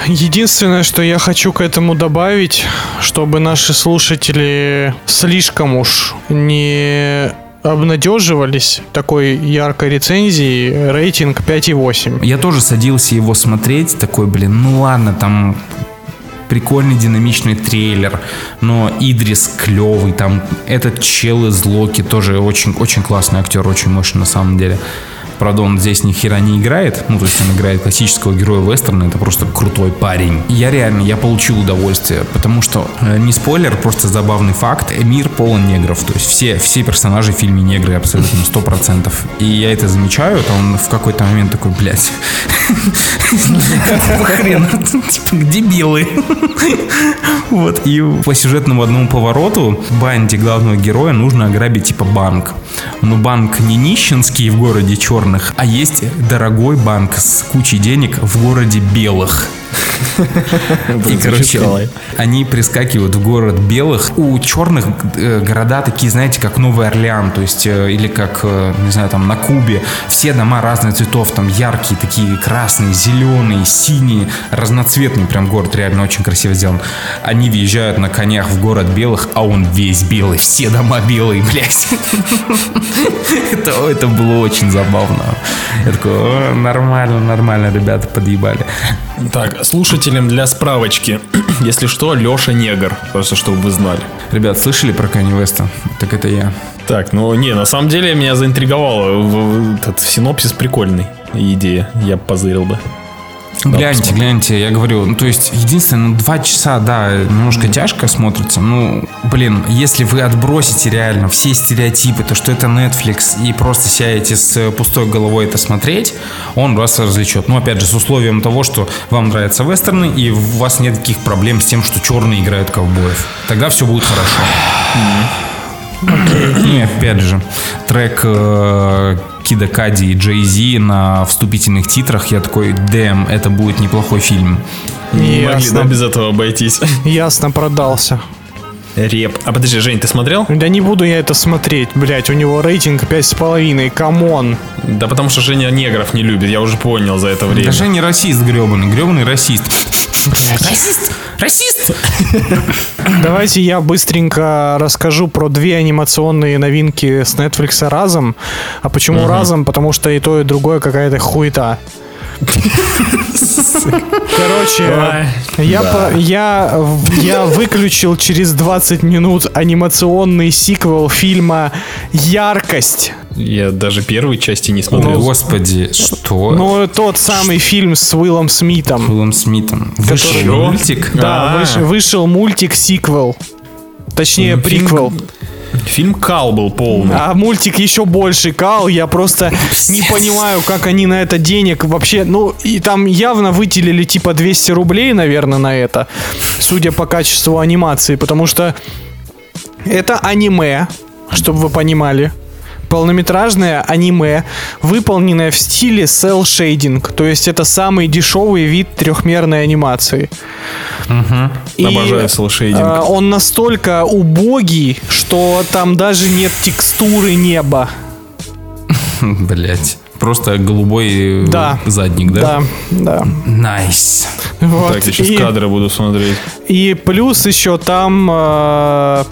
Единственное, что я хочу к этому добавить, чтобы наши слушатели слишком уж не обнадеживались такой яркой рецензией, рейтинг 5,8. Я тоже садился его смотреть, такой, блин, ну ладно, там прикольный динамичный трейлер, но Идрис клевый, там этот чел из Локи тоже очень, очень классный актер, очень мощный на самом деле. Правда, он здесь ни хера не играет. Ну, то есть он играет классического героя вестерна. Это просто крутой парень. Я реально, я получил удовольствие. Потому что, э, не спойлер, просто забавный факт. Мир полон негров. То есть все, все персонажи в фильме негры абсолютно 100%. И я это замечаю. То он в какой-то момент такой, блядь. Какого? Типа, где белые? Вот. И по сюжетному одному повороту банде главного героя нужно ограбить типа банк. Но банк не нищенский в городе черных, а есть дорогой банк с кучей денег в городе белых. И, короче, они прискакивают в город белых. У черных э, города такие, знаете, как Новый Орлеан, то есть, э, или как, э, не знаю, там на Кубе. Все дома разных цветов, там яркие, такие красные, зеленые, синие, разноцветный прям город, реально очень красиво сделан. Они въезжают на конях в город белых, а он весь белый, все дома белые, блядь. Это, это было очень забавно. Я такой, «О, нормально, нормально, ребята подъебали. Так, слушателям для справочки. Если что, Леша негр. Просто чтобы вы знали. Ребят, слышали про Канни Веста? Так это я. Так, ну не, на самом деле меня заинтриговало. Этот синопсис прикольный. Идея. Я б позырил бы. Гляньте, посмотрим. гляньте, я говорю, ну то есть, единственное, ну два часа, да, немножко тяжко смотрится, ну, блин, если вы отбросите реально все стереотипы, то, что это Netflix, и просто сядете с пустой головой это смотреть, он вас развлечет. Ну, опять же, с условием того, что вам нравятся вестерны, и у вас нет таких проблем с тем, что черные играют ковбоев. Тогда все будет хорошо. И опять же, трек э, Кида Кади и Джей Зи на вступительных титрах, я такой, damn, это будет неплохой фильм. Не могли, Ясно. да, без этого обойтись. Ясно, продался. Реп. А подожди, Жень, ты смотрел? Да не буду я это смотреть, блять, у него рейтинг 5,5, come on. Да потому что Женя негров не любит, я уже понял за это время. Даже не расист гребаный, гребаный расист. Расист! Расист! Давайте я быстренько расскажу про две анимационные новинки с Netflix разом. А почему разом? Потому что и то, и другое какая-то хуета. Короче, я, по- я, я выключил через 20 минут анимационный сиквел фильма «Яркость». Я даже первой части не смотрел. господи, что? Ну, тот самый фильм с Уиллом Смитом. Уиллом Смитом. Вышел Который- мультик? Да, А. выш- вышел мультик-сиквел. Точнее, Ну, фильм- приквел. Фильм Кал был полный. А мультик еще больше кал. Я просто не понимаю, как они на это денег вообще. Ну, и там явно выделили типа 200 рублей, наверное, на это. Судя по качеству анимации. Потому что это аниме, чтобы вы понимали. Полнометражное аниме, выполненное в стиле cel shading, то есть это самый дешевый вид трехмерной анимации. И, Обожаю cel-shading. а, он настолько убогий, что там даже нет текстуры неба. Блять. Просто голубой э, Да. задник, да? Да, да. Nice. Вот. Так, я сейчас и, кадры буду смотреть. и плюс еще там э,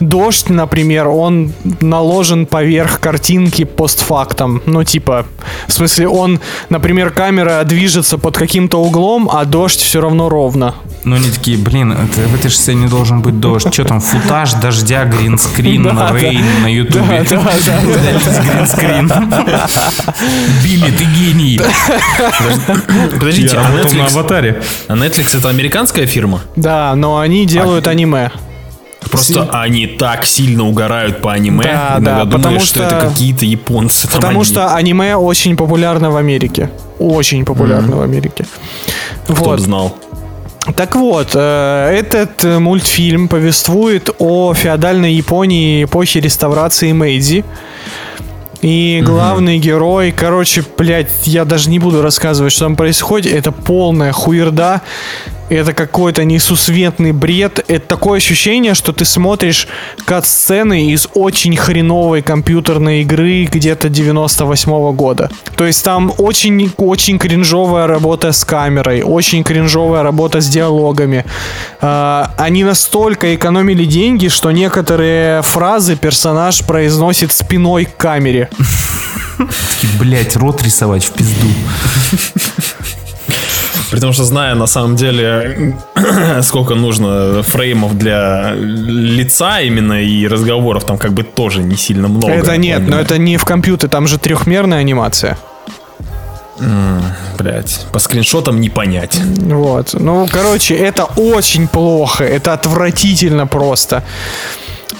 дождь, например, он наложен поверх картинки постфактом. Ну, типа, в смысле, он, например, камера движется под каким-то углом, а дождь все равно ровно. Ну, они такие, блин, это, в этой же сцене должен быть дождь. Что там, футаж дождя, гринскрин, Да, рейн на ютубе. Да, да, гринскрин. Билли, ты гений. Подождите, а на аватаре. а Netflix это американская фирма? Да, но они делают аниме. Просто они так сильно угорают по аниме, Да, иногда да, думаешь, потому что... что- это какие-то японцы. там Потому одни. что аниме очень популярно в Америке. Очень популярно в Америке. Кто Вот. знал. Так вот, э, этот мультфильм повествует о феодальной Японии эпохи реставрации Мэйдзи. И главный герой, короче, блядь, я даже не буду рассказывать, что там происходит. Это полная хуерда. Это какой-то несусветный бред. Это такое ощущение, что ты смотришь кат-сцены из очень хреновой компьютерной игры где-то 98 года. То есть там очень, очень кринжовая работа с камерой, очень кринжовая работа с диалогами. А, они настолько экономили деньги, что некоторые фразы персонаж произносит спиной к камере. Блять, рот рисовать в пизду. Потому что зная на самом деле, сколько нужно фреймов для лица именно и разговоров, там как бы тоже не сильно много. это нет, но это не в компьютере, там же трехмерная анимация. Блять, по скриншотам не понять. Вот. Ну, короче, это очень плохо. Это отвратительно просто.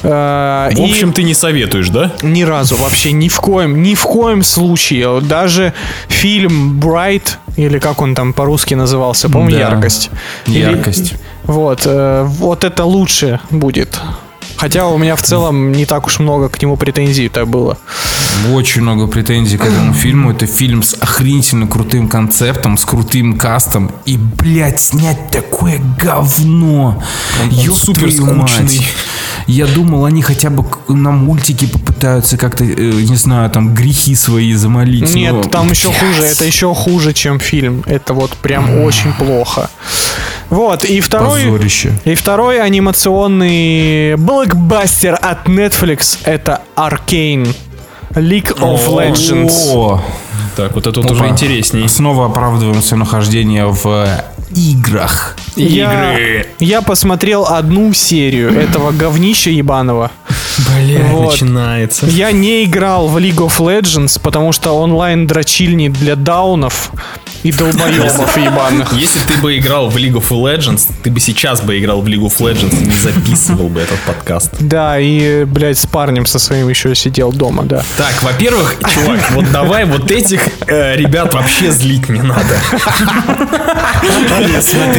Э, В и общем, ты не советуешь, да? ни разу вообще ни в коем, ни в коем случае. Даже фильм Bright, или как он там по-русски назывался, по-моему, Да. яркость. Или- Яркость. вот, э, вот это лучше будет. Хотя у меня в целом не так уж много к нему претензий-то было. Очень много претензий к этому фильму. Это фильм с охренительно крутым концептом, с крутым кастом. И, блядь, снять такое говно. Ёб супер скучный. Я думал, они хотя бы на мультике попытаются как-то, э, не знаю, там грехи свои замолить. Нет, но, там еще хуже. Это еще хуже, чем фильм. Это вот прям очень плохо. Вот, и второй... Позорище. И второй анимационный блокбастер от Netflix это Arcane. League of Legends. О, Так, вот это вот уже опа. интересней. Снова оправдываем свое нахождение в э, играх. Я, Игры. я посмотрел одну серию этого говнища ебаного. Бля, Вот. начинается. Я не играл в League of Legends, потому что онлайн дрочильни для даунов и долбоебов ебаных. Если ты бы играл в League of Legends, ты бы сейчас бы играл в League of Legends и не записывал бы этот подкаст. Да, и, блядь, с парнем со своим еще сидел дома, да. Так, во-первых, чувак, вот давай вот этих э, ребят вообще злить не надо.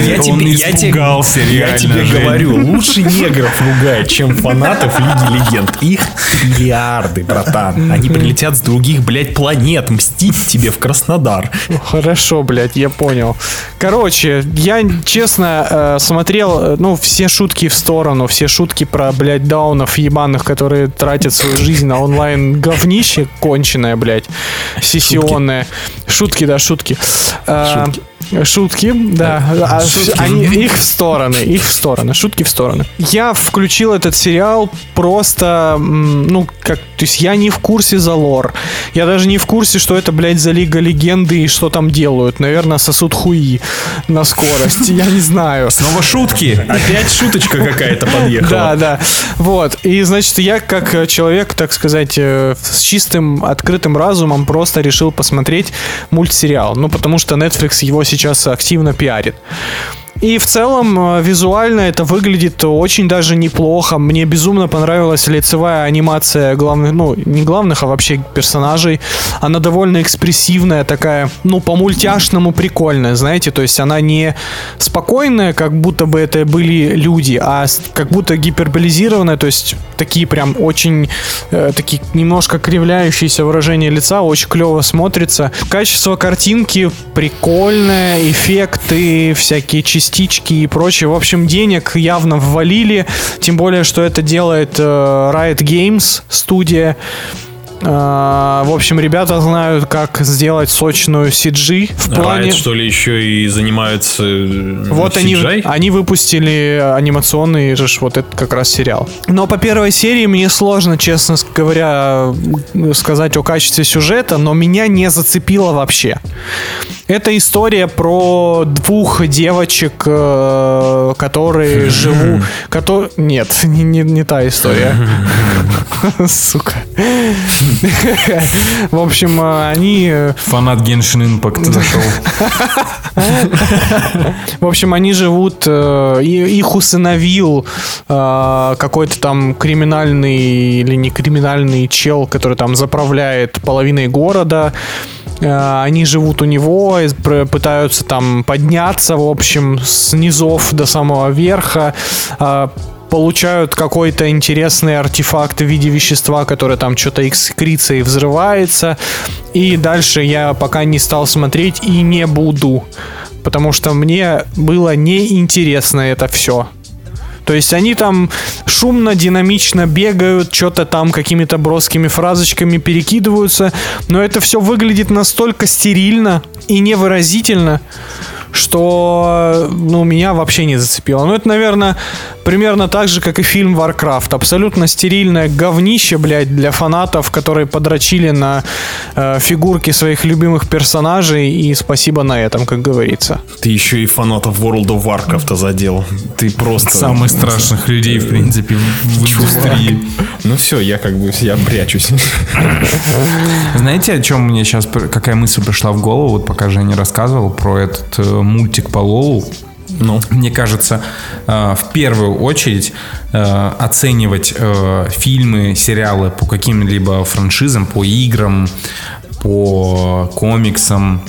Я Он тебе, я испугался, я тебе говорю, лучше негров ругать, чем фанатов Лиги Легенд. Их миллиарды, братан. Они прилетят с других, блядь, планет мстить тебе в Краснодар. Хорошо, блядь, я понял. Короче, я честно э, смотрел, э, ну, все шутки в сторону, все шутки про, блядь, даунов ебаных, которые тратят свою жизнь на онлайн говнище конченое, блядь, сессионное. Шутки, да, шутки. Э, Шутки, да. А ш- они- их в стороны, их в стороны, шутки в стороны. Я включил этот сериал просто, ну, как, то есть я не в курсе за лор. Я даже не в курсе, что это, блядь, за Лига Легенды и что там делают. Наверное, сосут хуи на скорость. Я не знаю. Снова шутки. Опять шуточка какая-то подъехала. Да, да. Вот. И, значит, я как человек, так сказать, э, с чистым, открытым разумом просто решил посмотреть мультсериал. Ну, потому что Netflix его сейчас активно пиарит. И в целом э, визуально это выглядит очень даже неплохо. Мне безумно понравилась лицевая анимация главных, ну, не главных, а вообще персонажей. Она довольно экспрессивная, такая, ну, по-мультяшному прикольная, знаете, то есть она не спокойная, как будто бы это были люди, а как будто гиперболизированная, то есть такие прям очень, э, такие немножко кривляющиеся выражения лица, очень клево смотрится. Качество картинки прикольное, эффекты, всякие частички и прочее. В общем, денег явно ввалили, тем более, что это делает э, Riot Games студия. Э, в общем, ребята знают, как сделать сочную CG в плане... Riot, что ли, еще и занимаются э, Вот они, CGI? они выпустили анимационный же вот этот как раз сериал. Но по первой серии мне сложно, честно говоря, сказать о качестве сюжета, но меня не зацепило вообще. Это история про двух девочек, э, которые живут... Кото... Нет, не, не- не та история. Сука. В общем, э, они... э, Фанат Genshin Impact зашел. В общем, они живут, их усыновил какой-то там криминальный или не криминальный чел, который там заправляет половиной города. Они живут у него, и пытаются там подняться, в общем, с низов до самого верха. Э, Получают какой-то интересный артефакт в виде вещества, которое там что-то экскрится и взрывается. И дальше я пока не стал смотреть и не буду потому что мне было неинтересно это все. То есть они там шумно, динамично бегают, что-то там какими-то броскими фразочками перекидываются, но это все выглядит настолько стерильно и невыразительно, что ну, меня вообще не зацепило. Ну, это, наверное, примерно так же, как и фильм Warcraft. Абсолютно стерильное говнище, блядь, для фанатов, которые подрочили на э, фигурки своих любимых персонажей, и спасибо на этом, как говорится. Ты еще и фанатов World of Warcraft задел. Ты просто... Самых страшных людей, в принципе, в индустрии. Ну все, я как бы, я прячусь. Знаете, о чем мне сейчас, какая мысль пришла в голову, вот пока Женя рассказывал про этот э, мультик по Лолу. Ну, Мне кажется, э, в первую очередь э, оценивать фильмы, сериалы по каким-либо франшизам, по играм, по комиксам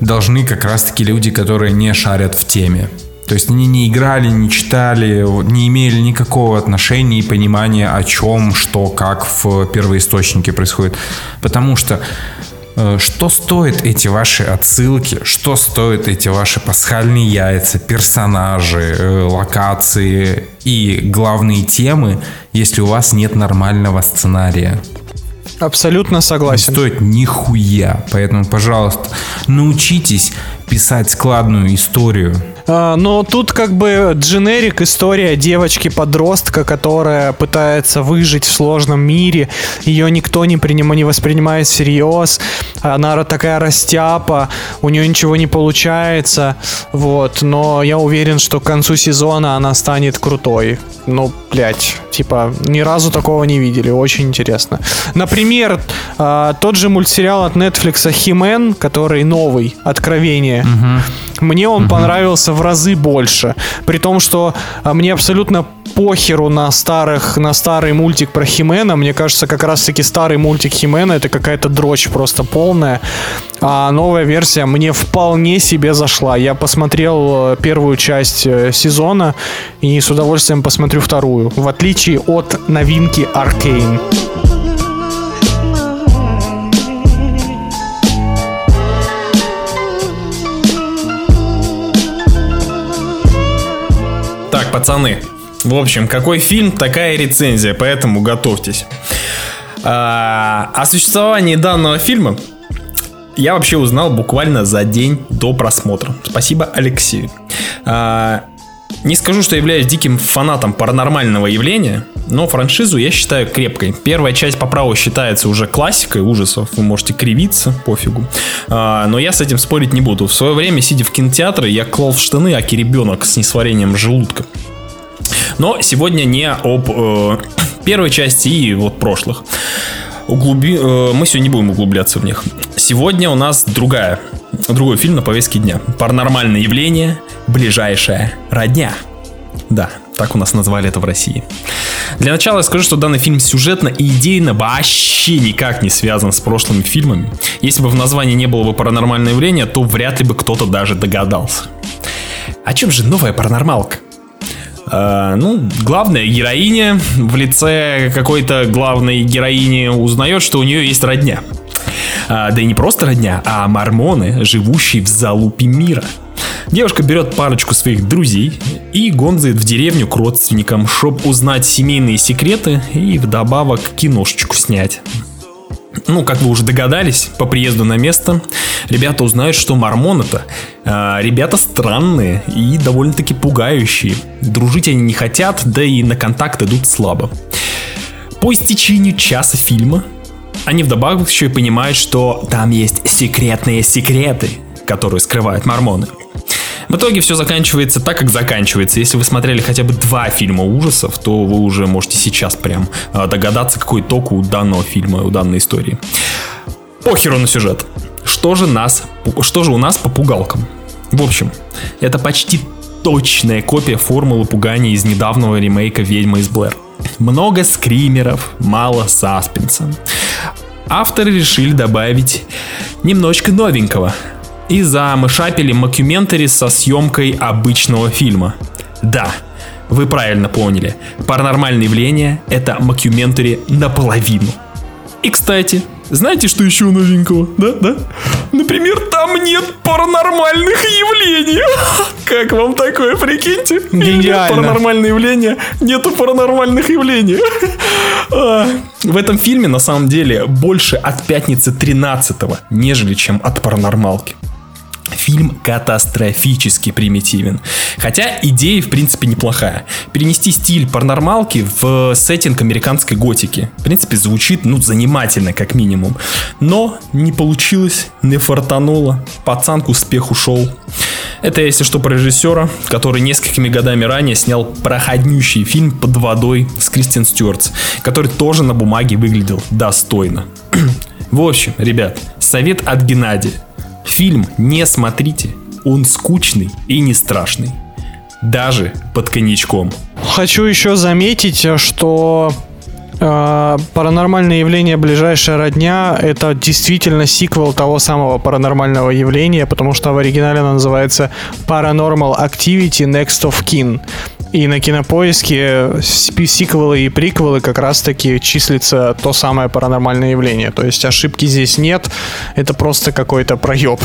должны как раз-таки люди, которые не шарят в теме. То есть они не играли, не читали, не имели никакого отношения и понимания, о чем, что, как в первоисточнике происходит. Потому что э, что стоят эти ваши отсылки, что стоят эти ваши пасхальные яйца, персонажи, э, локации и главные темы, если у вас нет нормального сценария? Абсолютно Не согласен. стоит нихуя. Поэтому, пожалуйста, научитесь писать складную историю. А, но тут как бы дженерик история девочки-подростка, которая пытается выжить в сложном мире. Ее никто не, приним, не воспринимает всерьез. Она такая растяпа, у нее ничего не получается. Вот, но я уверен, что к концу сезона она станет крутой. Ну, блядь, типа, ни разу такого не видели. Очень интересно. Например, а, тот же мультсериал от Netflix Химен, который новый, Откровение. Мне он понравился в разы больше. При том, что а, мне абсолютно похеру на старых, на старый мультик про Химена. Мне кажется, как раз таки старый мультик Химена это какая-то дрочь просто полная. А новая версия мне вполне себе зашла. Я посмотрел э, первую часть э, сезона и с удовольствием посмотрю вторую. В отличие от новинки Аркейн. Пацаны. В общем, какой фильм, такая рецензия, поэтому готовьтесь. А, о существовании данного фильма Я вообще узнал буквально за день до просмотра. Спасибо Алексею. А, не скажу, что являюсь диким фанатом паранормального явления, но франшизу я считаю крепкой. Первая часть по праву считается уже классикой ужасов, вы можете кривиться, пофигу. А, но я с этим спорить не буду. В свое время, сидя в кинотеатре, я клал в штаны, аки ребенок с несварением желудка. Но сегодня не об э, первой части и вот прошлых. Углуби... э, мы сегодня не будем углубляться в них. Сегодня у нас другая, другой фильм на повестке дня. Паранормальное явление, ближайшая родня. Да, так у нас назвали это в России. Для начала я скажу, что данный фильм сюжетно и идейно вообще никак не связан с прошлыми фильмами. Если бы в названии не было бы паранормальное явление, то вряд ли бы кто-то даже догадался. О чем же новая паранормалка? Э, ну, главная героиня в лице какой-то главной героини узнает, что у нее есть родня. А, да и не просто родня, а мормоны, живущие в залупе мира. Девушка берет парочку своих друзей и гонзает в деревню к родственникам, чтобы узнать семейные секреты и вдобавок киношечку снять. Ну, как вы уже догадались, по приезду на место ребята узнают, что мормоны-то э, ребята странные и довольно-таки пугающие. Дружить они не хотят, да и на контакт идут слабо. По истечению часа фильма они вдобавок еще и понимают, что там есть секретные секреты, которые скрывают мормоны. В итоге все заканчивается так, как заканчивается. Если вы смотрели хотя бы два фильма ужасов, то вы уже можете сейчас прям а, догадаться, какой ток у данного фильма, у данной истории. Похеру на сюжет. Что же нас, что же у нас по пугалкам? В общем, это почти точная копия формулы пугания из недавнего ремейка «Ведьма из Блэр». Много скримеров, мало саспенса. Авторы решили добавить немножко новенького – и замэшапили мокюментари со съемкой обычного фильма. Да, вы правильно поняли. Паранормальные явления — это мокюментари наполовину. И, кстати, знаете, что еще новенького? Да, да? Например, там нет паранормальных явлений. Как вам такое, прикиньте? Гениально. Нет паранормальные явления, нету паранормальных явлений. А, В этом фильме, на самом деле, больше от пятницы 13 нежели чем от паранормалки. Фильм катастрофически примитивен. Хотя идея, в принципе, неплохая. Перенести стиль паранормалки в сеттинг американской готики. В принципе, звучит, ну, занимательно, как минимум. Но не получилось, не фартануло. Пацан к успеху шел. Это, если что, про режиссера, который несколькими годами ранее снял проходнющий фильм «Под водой» с Кристиан Стюартс, который тоже на бумаге выглядел достойно. В общем, ребят, совет от Геннадия. Фильм не смотрите, он скучный и не страшный. Даже под коньячком. Хочу еще заметить, что э, паранормальное явление ближайшая родня это действительно сиквел того самого паранормального явления, потому что в оригинале оно называется Paranormal Activity Next of Kin. И на кинопоиске сиквелы и приквелы как раз-таки числится то самое паранормальное явление. То есть ошибки здесь нет, это просто какой-то проеб.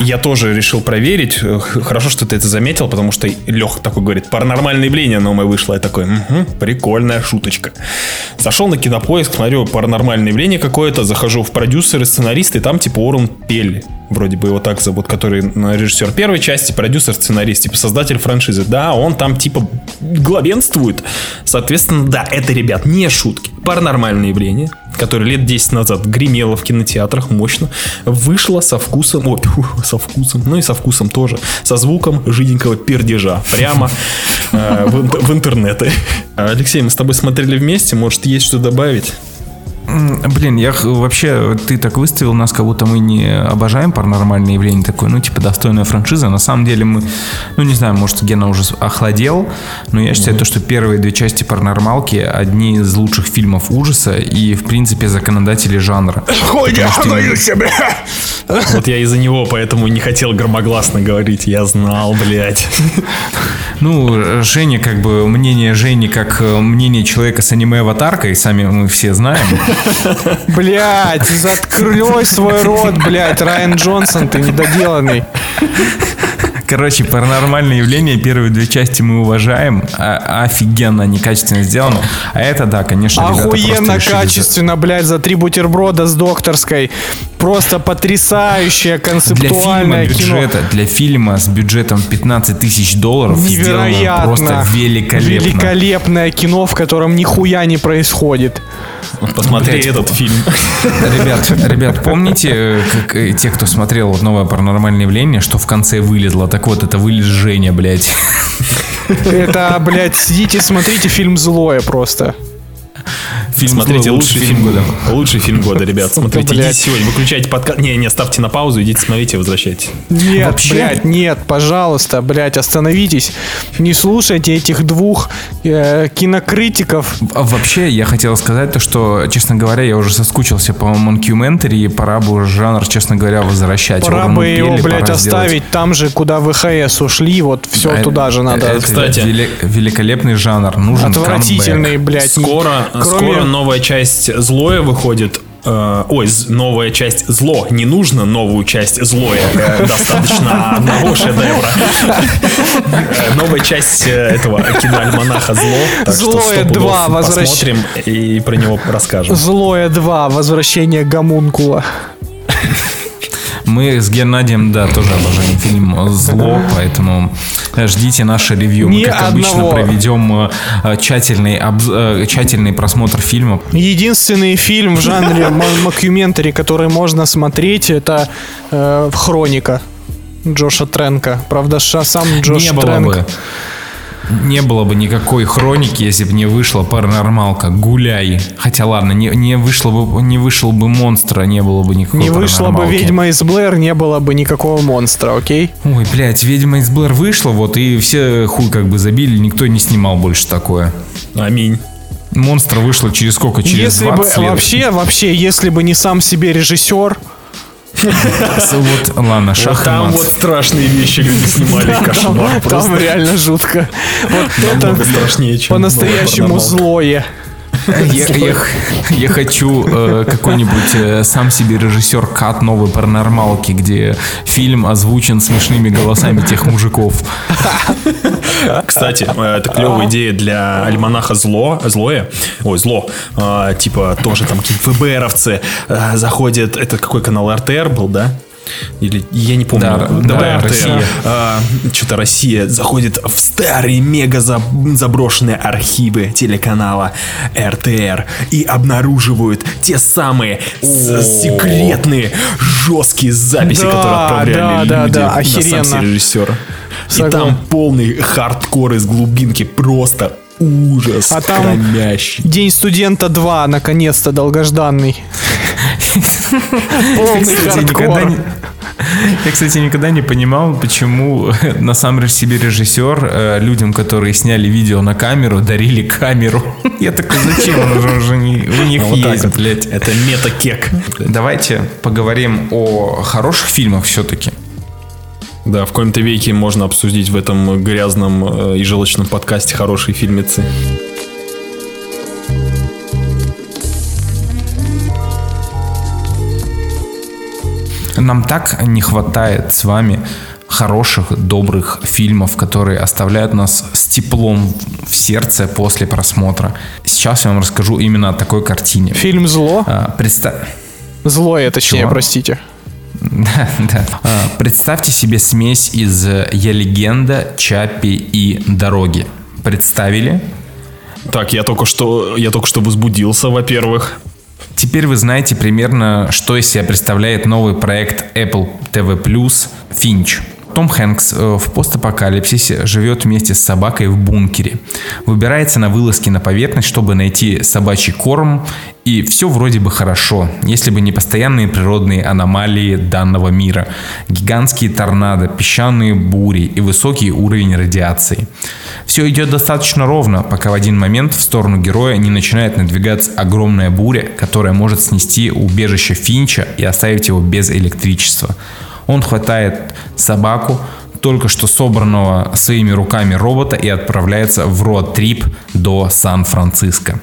Я тоже решил проверить. Э, Хорошо, что ты это заметил, потому что Лех такой говорит, паранормальное явление новое вышло. Я такой, «Мгм, прикольная шуточка. Зашел на кинопоиск, смотрю, паранормальное явление какое-то, захожу в продюсеры, сценаристы, там типа Орен Пелли. Вроде бы его так зовут, который режиссер первой части, продюсер, сценарист, типа создатель франшизы. Да, он там типа главенствует. Соответственно, да, это, ребят, не шутки. Паранормальное явление, которое лет 10 назад гремело в кинотеатрах мощно, вышло со вкусом, о, со вкусом, ну и со вкусом тоже, со звуком жиденького пердежа, прямо э, в интернеты. Алексей, мы с тобой смотрели вместе, может, есть что добавить? Блин, я вообще, ты так выставил нас, как будто мы не обожаем паранормальные явления, такой, ну, типа, достойная франшиза. На самом деле мы, ну, не знаю, может, Гена уже охладел, но я считаю то, что первые две части паранормалки одни из лучших фильмов ужаса и, в принципе, законодатели жанра. Потому что именно- Вот я из-за него поэтому не хотел громогласно говорить, я знал, блядь. Ну, Женя, как бы, мнение Жени, как э, мнение человека с аниме-аватаркой, сами мы все знаем. Блять, заткрой свой рот, блять, Райан Джонсон, ты недоделанный. Короче, паранормальное явление, первые две части мы уважаем, а- офигенно, они качественно сделаны. А это, да, конечно, Охуенно решили качественно, блядь, за три бутерброда с докторской. Просто потрясающее Для фильма концептуальное кино. бюджета, для фильма с бюджетом 15 тысяч долларов сделано Невероятно. просто великолепно. Великолепное кино, в котором нихуя не происходит. Посмотри Блядь, этот фильм. Ребят, ребят, помните, э, как э, те, кто смотрел вот новое паранормальное явление, что в конце вылезло? Так вот, это вылез Женя, блядь. Это, блядь, сидите, смотрите фильм «Злое» просто. Фильм Смотрите, «Зло» лучший фильм года. Лучший фильм года, ребят. Смотрите, идите сегодня, выключайте подкаст. Не, не, ставьте на паузу, идите смотрите, возвращайтесь. Нет, блядь, нет, пожалуйста, блядь, остановитесь. Не слушайте этих двух э, кинокритиков. Вообще, я хотел сказать то, что, честно говоря, я уже соскучился по мокюментари, и пора бы уже жанр, честно говоря, возвращать. Пора бы его, блядь, оставить там же, куда VHS ушли, вот все А туда же надо. это Кстати. вели- великолепный жанр. Нужен Отвратительный, блядь. Скоро, скоро новая часть «Злое» выходит. Э, Ой, новая часть «Зло». Не нужно новую часть «Злое». Э, Достаточно одного шедевра. Э, Новая часть э, этого киноальманаха «Зло». Так «Злое сто пудов 2» возвращ- Посмотрим и про него расскажем. Злое 2. Возвращение Гомункула. Мы с Геннадием, да, тоже обожаем фильм «Зло», поэтому э, ждите наше ревью. Мы, Ни как обычно, одного. проведем э, э, тщательный, обз- тщательный просмотр фильма. Единственный фильм в жанре мокюментари, который можно смотреть, это э, «Хроника» Джоша Тренка. Правда, сам Джош не было Тренк... бы. Не было бы никакой хроники, если бы не вышла паранормалка. Гуляй. Хотя ладно, не, не, вышло бы, не вышел бы монстра, не было бы никакой Не вышла бы. «Ведьма из Блэр», не было бы никакого монстра, окей? Ой, блядь, ведьма из Блэр вышла, вот, и все хуй как бы забили, никто не снимал больше такое. Аминь. Монстр вышло через сколько? Через если бы 20 лет. вообще, вообще, если бы не сам себе режиссер, Вот, ладно, шах там вот страшные вещи люди снимали. Кошмар там реально жутко. Вот это Намного страшнее, чем по-настоящему злое. Я, я я хочу э, какой-нибудь э, сам себе режиссер кат новой паранормалки, где фильм озвучен смешными голосами тех мужиков. Кстати, э, это клевая идея для альманаха «Зло», «Злое», ой, «Зло», А, типа тоже там какие-то ФБРовцы э, заходят, это какой канал, РТР был, да? Или я не помню. Да, Давай да. Россия. А, Что-то Россия заходит в старые мега заб- заброшенные архивы телеканала РТР и обнаруживают те самые секретные жесткие записи, Да, которые отправляли да, да, люди на сам режиссера. И там полный хардкор из глубинки, просто ужас А там- хромящий. День студента 2, наконец-то, долгожданный. Полный хардкор. не- Я, кстати, никогда не понимал, почему на самом себе режиссер э, людям, которые сняли видео на камеру, дарили камеру. Я такой, зачем? Он уже, уже не- у них А вот так есть, вот. блядь. Это мета-кек. Давайте поговорим о хороших фильмах все-таки. Да, в коем-то веке можно обсудить в этом грязном э, и желчном подкасте хорошие фильмицы. Нам так не хватает с вами хороших, добрых фильмов, которые оставляют нас с теплом в сердце после просмотра. Сейчас я вам расскажу именно о такой картине. Фильм «Зло». А, Представь... Злое, точнее, Чего? простите. Да, да. А, Представьте себе смесь из «Я легенда», «Чаппи» и «Дороги». Представили? Так, я только что, я только что возбудился, во-первых. Теперь вы знаете примерно, что из себя представляет новый проект Apple TV+, «Финч». Том Хэнкс э, в постапокалипсисе живет вместе с собакой в бункере. Выбирается на вылазки на поверхность, чтобы найти собачий корм, и все вроде бы хорошо, если бы не постоянные природные аномалии данного мира. Гигантские торнадо, песчаные бури и высокий уровень радиации. Все идет достаточно ровно, пока в один момент в сторону героя не начинает надвигаться огромная буря, которая может снести убежище Финча и оставить его без электричества. Он хватает собаку, только что собранного своими руками робота и отправляется в роад-трип до Сан-Франциско.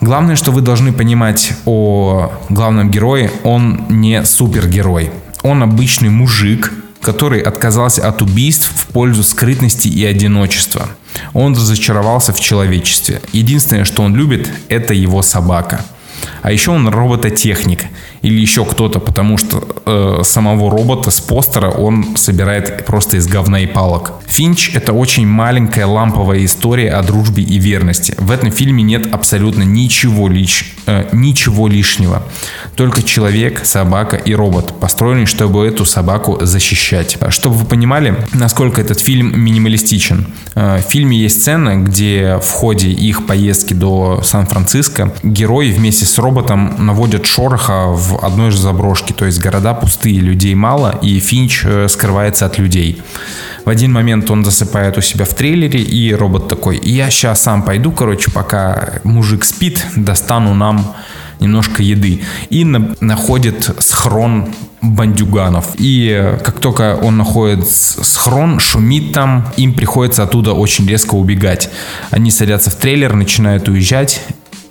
Главное, что вы должны понимать о главном герое, он не супергерой. Он обычный мужик, который отказался от убийств в пользу скрытности и одиночества. Он разочаровался в человечестве. Единственное, что он любит, это его собака. А еще он робототехник. Или еще кто-то, потому что э, самого робота с постера он собирает просто из говна и палок. Финч — это очень маленькая ламповая история о дружбе и верности. В этом фильме нет абсолютно ничего, лиш, э, ничего лишнего. Только человек, собака и робот, построенный, чтобы эту собаку защищать. Чтобы вы понимали, насколько этот фильм минималистичен. Э, в фильме есть сцена, где в ходе их поездки до Сан-Франциско герои вместе с роботом наводят шороха в одной же заброшке. То есть города пустые, людей мало, и Финч э, скрывается от людей. В один момент он засыпает у себя в трейлере, и робот такой, я сейчас сам пойду, короче, пока мужик спит, достану нам немножко еды. И на- находит схрон бандюганов. И э, как только он находит схрон, шумит там, им приходится оттуда очень резко убегать. Они садятся в трейлер, начинают уезжать,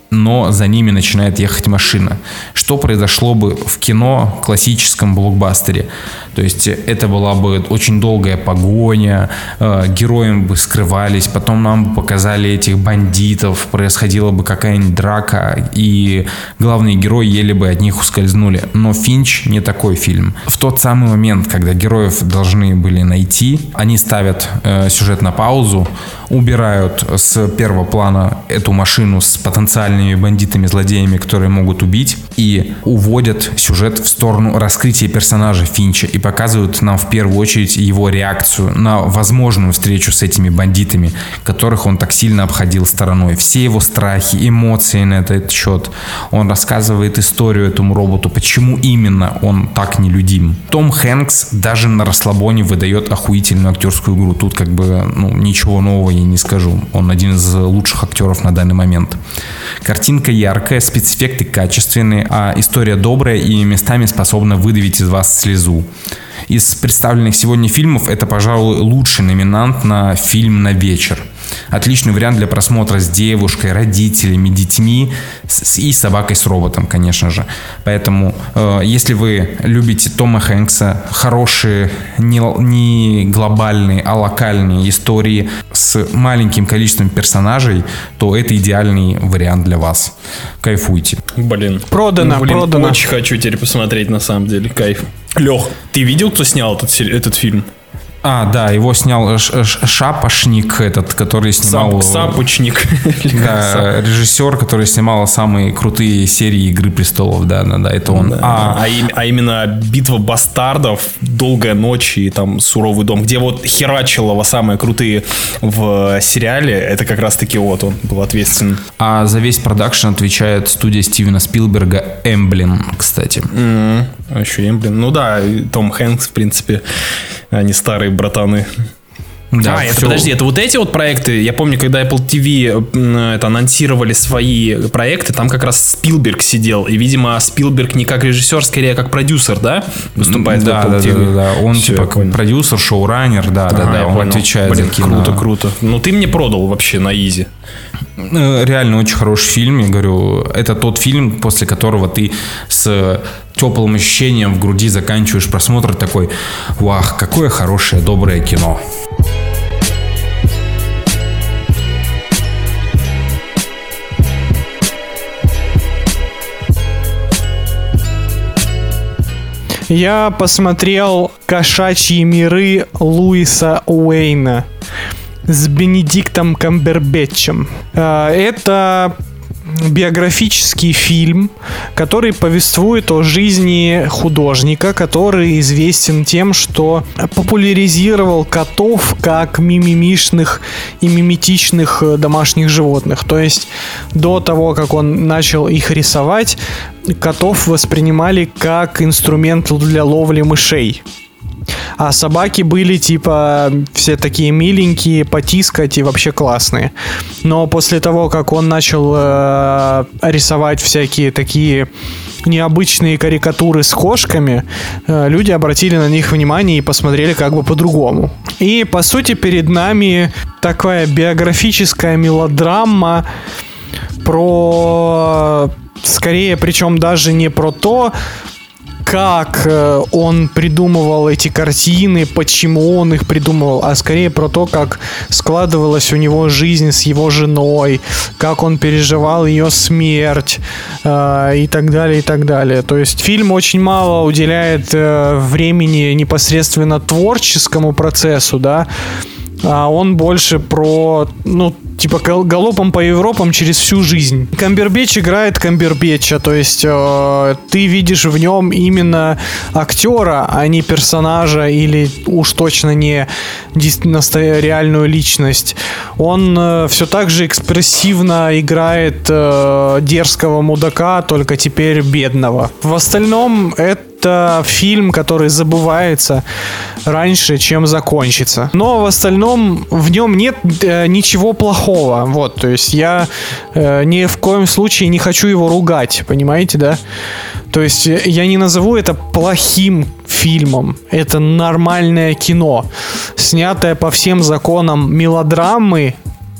но за ними начинает ехать машина. Что произошло бы в кино классическом блокбастере? То есть это была бы очень долгая погоня, э, герои бы скрывались, потом нам бы показали этих бандитов, происходила бы какая-нибудь драка, и главные герои еле бы от них ускользнули. Но Финч не такой фильм. В тот самый момент, когда героев должны были найти, они ставят э, сюжет на паузу, убирают с первого плана эту машину с потенциальными бандитами, злодеями, которые могут убить, и уводят сюжет в сторону раскрытия персонажа Финча и показывают нам в первую очередь его реакцию на возможную встречу с этими бандитами, которых он так сильно обходил стороной. Все его страхи, эмоции на этот счет. Он рассказывает историю этому роботу, почему именно он так нелюдим. Том Хэнкс даже на расслабоне выдает охуительную актерскую игру. Тут как бы ну, ничего нового я не скажу. Он один из лучших актеров на данный момент. Картинка яркая, спецэффекты качественные, а история добрая и местами способна выдавить из вас слезу. Из представленных сегодня фильмов это, пожалуй, лучший номинант на фильм на вечер. Отличный вариант для просмотра с девушкой, родителями, детьми с- и собакой с роботом, конечно же. Поэтому, э, если вы любите Тома Хэнкса, хорошие, не, не глобальные, а локальные истории с маленьким количеством персонажей, то это идеальный вариант для вас. Кайфуйте. Блин. Продано, Ну, блин, продано. Очень хочу теперь посмотреть, на самом деле. Кайф. Лех, ты видел, кто снял этот, этот фильм? А, да, его снял Шапошник, этот, который снимал... Сап, сапучник. Или как сап- Да, режиссер, который снимал самые крутые серии Игры престолов, да, да, да, это он. А, А, им- а именно битва бастардов, долгая ночь и там суровый дом, где вот Херачилова самые крутые в сериале, это как раз таки вот он был ответственен. а за весь продакшн отвечает студия Стивена Спилберга Эмблин, кстати. А еще Эмблин. Ну да, Том Хэнкс, в принципе, они старые братаны. Да, а, это, подожди, это вот эти вот проекты? Я помню, когда Apple TV это, анонсировали свои проекты, там как раз Спилберг сидел. И, видимо, Спилберг не как режиссер, скорее как продюсер, да? Выступает да, в Apple да, да, TV. да, да. Он Всё, типа понял. продюсер, шоураннер, да, да, Ага, да, я он понял. отвечает Блин, за кино. круто, круто. Ну, ты мне продал вообще на изи. Э, Реально очень хороший фильм, я говорю, это тот фильм, после которого ты с теплым ощущением в груди заканчиваешь просмотр такой, вах, какое хорошее, доброе кино. Я посмотрел «Кошачьи миры» Луиса Уэйна с Бенедиктом Камбербэтчем. Э, Это биографический фильм, который повествует о жизни художника, который известен тем, что популяризировал котов как мимимишных и миметичных э, домашних животных. То есть до того, как он начал их рисовать, котов воспринимали как инструмент для ловли мышей. А собаки были типа все такие миленькие, потискать и вообще классные. Но после того, как он начал э, рисовать всякие такие необычные карикатуры с кошками, э, люди обратили на них внимание и посмотрели как бы по-другому. И по сути перед нами такая биографическая мелодрама про скорее, причем даже не про то, как э, он придумывал эти картины, почему он их придумывал, а скорее про то, как складывалась у него жизнь с его женой, как он переживал ее смерть э, и так далее, и так далее. То есть фильм очень мало уделяет э, времени непосредственно творческому процессу, да, а он больше про, ну, типа гал- галопом по Европам через всю жизнь. Камбербеч играет Камбербеча, то есть э, ты видишь в нем именно актера, а не персонажа или уж точно не реальную личность. Он все так же экспрессивно играет э, дерзкого мудака, только теперь бедного. В остальном это фильм, который забывается раньше, чем закончится. Но в остальном в нем нет э, ничего плохого. Вот, то есть я э, ни в коем случае не хочу его ругать, понимаете, да? То есть я не назову это плохим фильмом. Это нормальное кино, снятое по всем законам мелодрамы,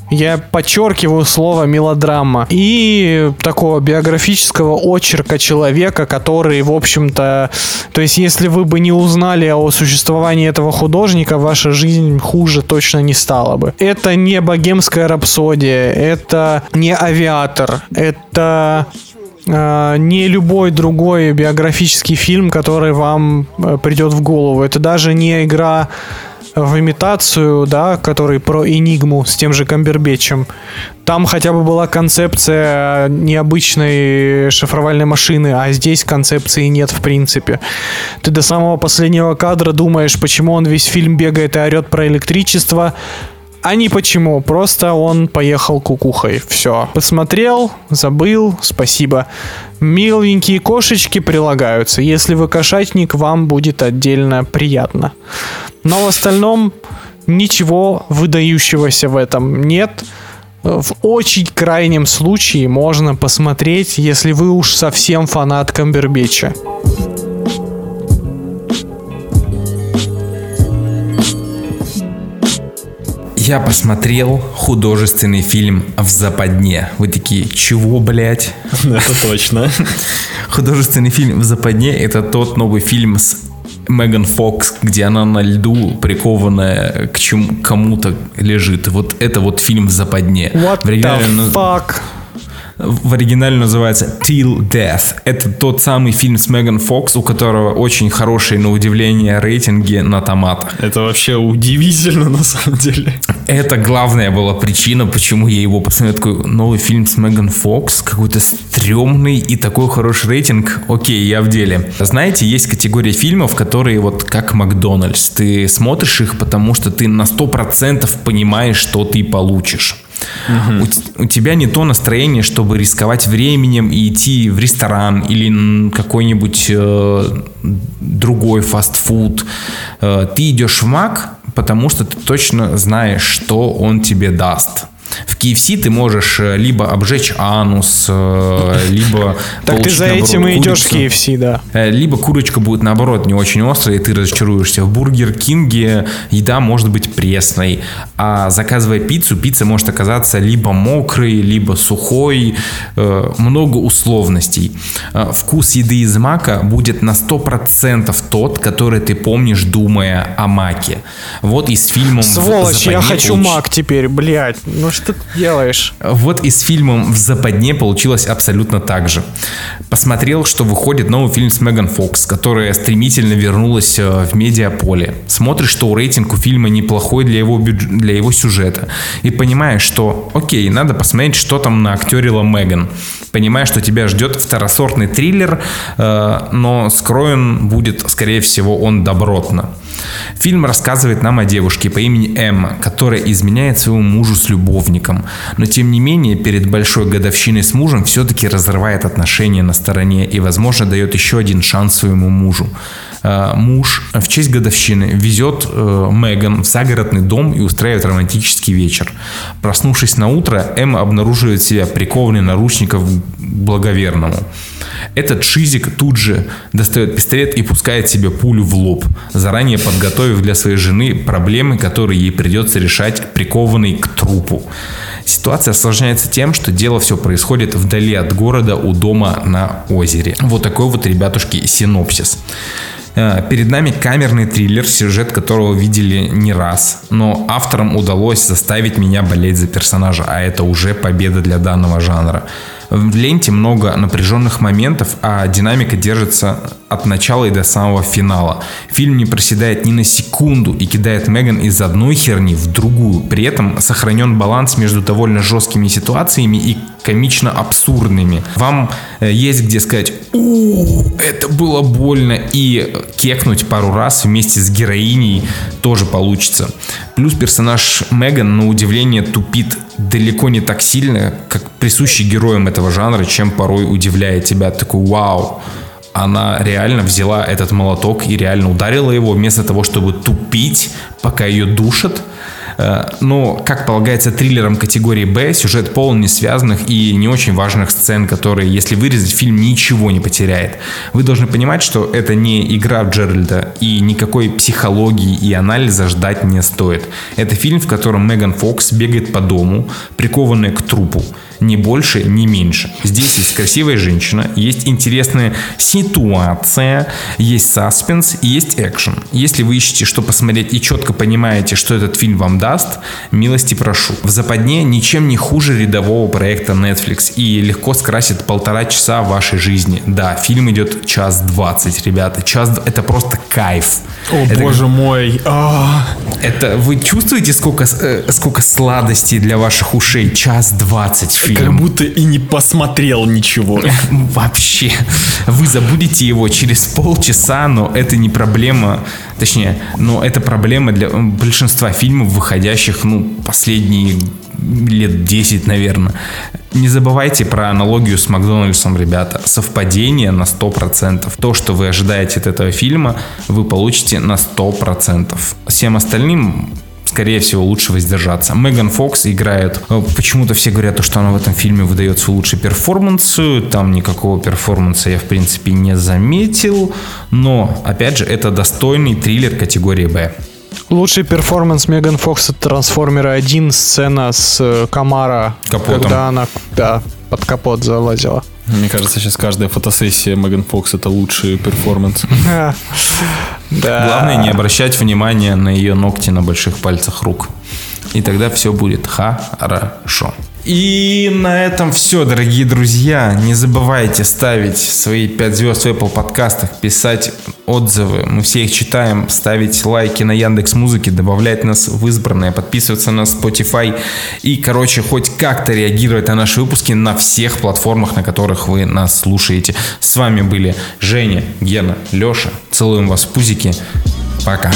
я подчеркиваю слово мелодрама. И такого биографического очерка человека, который, в общем-то... То есть, если вы бы не узнали о существовании этого художника, ваша жизнь хуже точно не стала бы. Это не богемская рапсодия, это не авиатор, это э, не любой другой биографический фильм, который вам э, придет в голову. Это даже не игра в имитацию, да, который про Энигму с тем же Камбербечем. Там хотя бы была концепция необычной шифровальной машины, а здесь концепции нет в принципе. Ты до самого последнего кадра думаешь, почему он весь фильм бегает и орет про электричество, а не почему, просто он поехал кукухой. Все. Посмотрел, забыл, спасибо. Миленькие кошечки прилагаются. Если вы кошатник, вам будет отдельно приятно. Но в остальном ничего выдающегося в этом нет. В очень крайнем случае можно посмотреть, если вы уж совсем фанат Камбербеча. Я посмотрел художественный фильм «В западне». Вы такие, чего, блядь? Это точно. Художественный фильм «В западне» — это тот новый фильм с Меган Фокс, где она на льду прикованная к чему, кому-то лежит. Вот это вот фильм «В западне». What В оригинале the fuck? В оригинале называется Till Death. Это тот самый фильм с Меган Фокс, у которого очень хорошие, на удивление, рейтинги на томатах. Это вообще удивительно на самом деле. Это главная была причина, почему я его посмотрел. Такой новый фильм с Меган Фокс, какой-то стрёмный и такой хороший рейтинг. Окей, я в деле. Знаете, есть категория фильмов, которые вот как Макдональдс. Ты смотришь их, потому что ты на 100% понимаешь, что ты получишь. У, т- у тебя не то настроение, чтобы рисковать временем и идти в ресторан или какой-нибудь э, другой фастфуд. Э, ты идешь в Мак, потому что ты точно знаешь, что он тебе даст. В KFC ты можешь э, либо обжечь анус, э, либо Так ты за этим и идешь в. KFC, да. Э, Либо курочка будет наоборот не очень острая, и ты разочаруешься. В Бургер Кинге еда может быть пресной, а заказывая пиццу, пицца может оказаться либо мокрой, либо сухой, много условностей. Вкус еды из мака будет на 100% тот, который ты помнишь, думая о маке. Вот из фильма Сволочь, я хочу мак теперь, блядь. Ну что ты делаешь? Вот и с фильмом «В западне» получилось абсолютно так же. Посмотрел, что выходит новый фильм с Меган Фокс, которая стремительно вернулась э, в медиаполе. Смотришь, что рейтинг у фильма неплохой для его, бюдж- для его сюжета. И понимаешь, что окей, надо посмотреть, что там на актерила Меган. Понимаешь, что тебя ждет второсортный триллер, э, но скроен будет, скорее всего, он добротно. Фильм рассказывает нам о девушке по имени Эмма, которая изменяет своему мужу с любовником, но тем не менее перед большой годовщиной с мужем все-таки разрывает отношения на стороне и, возможно, дает еще один шанс своему мужу. Э, Муж в честь годовщины везет э, Меган в загородный дом и устраивает романтический вечер. Проснувшись на утро, Эмма обнаруживает себя прикованной наручников благоверному. Этот шизик тут же достает пистолет и пускает себе пулю в лоб, заранее подготовив для своей жены проблемы, которые ей придется решать прикованной к трупу. Ситуация осложняется тем, что дело все происходит вдали от города у дома на озере. Вот такой вот, ребятушки, синопсис. Э, Перед нами камерный триллер, сюжет которого видели не раз, но авторам удалось заставить меня болеть за персонажа, а это уже победа для данного жанра. В ленте много напряженных моментов, а динамика держится от начала и до самого финала. Фильм не проседает ни на секунду и кидает Меган из одной херни в другую. При этом сохранен баланс между довольно жесткими ситуациями и комично абсурдными. Вам э, есть где сказать у это было больно и кекнуть пару раз вместе с героиней тоже получится. Плюс персонаж Меган на удивление тупит далеко не так сильно, как присущий героям этого жанра, чем порой удивляет тебя. Такой вау, она реально взяла этот молоток и реально ударила его вместо того, чтобы тупить, пока ее душат. Э, Но, как полагается триллерам категории Б, сюжет полон несвязанных и не очень важных сцен, которые, если вырезать, фильм ничего не потеряет. Вы должны понимать, что это не игра Джеральда, и никакой психологии и анализа ждать не стоит. Это фильм, в котором Меган Фокс бегает по дому, прикованная к трупу. Ни больше, ни меньше. Здесь есть красивая женщина, есть интересная ситуация, есть саспенс есть экшен. Если вы ищете, что посмотреть и четко понимаете, что этот фильм вам даст, милости прошу. В западне ничем не хуже рядового проекта Netflix и легко скрасит полтора часа вашей жизни. Да, фильм идет час двадцать, ребята. Час это просто кайф. О, Это боже мой. А, это вы чувствуете, сколько, э, сколько сладостей для ваших ушей? Час двадцать фильм. Как будто и не посмотрел ничего. Вообще. Вы забудете его через полчаса, но это не проблема. Точнее, но это проблема для большинства фильмов, выходящих, ну, последние лет 10, наверное. Не забывайте про аналогию с Макдональдсом, ребята. Совпадение на 100%. То, что вы ожидаете от этого фильма, вы получите на 100%. Всем остальным скорее всего, лучше воздержаться. Меган Фокс играет... э, Почему-то все говорят, что она в этом фильме выдает свой лучший перформанс. Там никакого перформанса я, в принципе, не заметил. Но, опять же, это достойный триллер категории «Б». Лучший перформанс Меган Фокс это Трансформеры 1, сцена с э, Камара, Капотом. когда она да, под капот залазила. Мне кажется, сейчас каждая фотосессия Меган Фокс это лучший перформанс. Да. Главное не обращать внимания на ее ногти на больших пальцах рук. И тогда все будет хорошо. И на этом все, дорогие друзья. Не забывайте ставить свои 5 звезд в Apple подкастах, писать отзывы. Мы все их читаем, ставить лайки на Яндекс Музыке, добавлять нас в избранное, подписываться на Spotify и, короче, хоть как-то реагировать на наши выпуски на всех платформах, на которых вы нас слушаете. С вами были Женя, Гена, Леша. Целуем вас в пузики. Пока.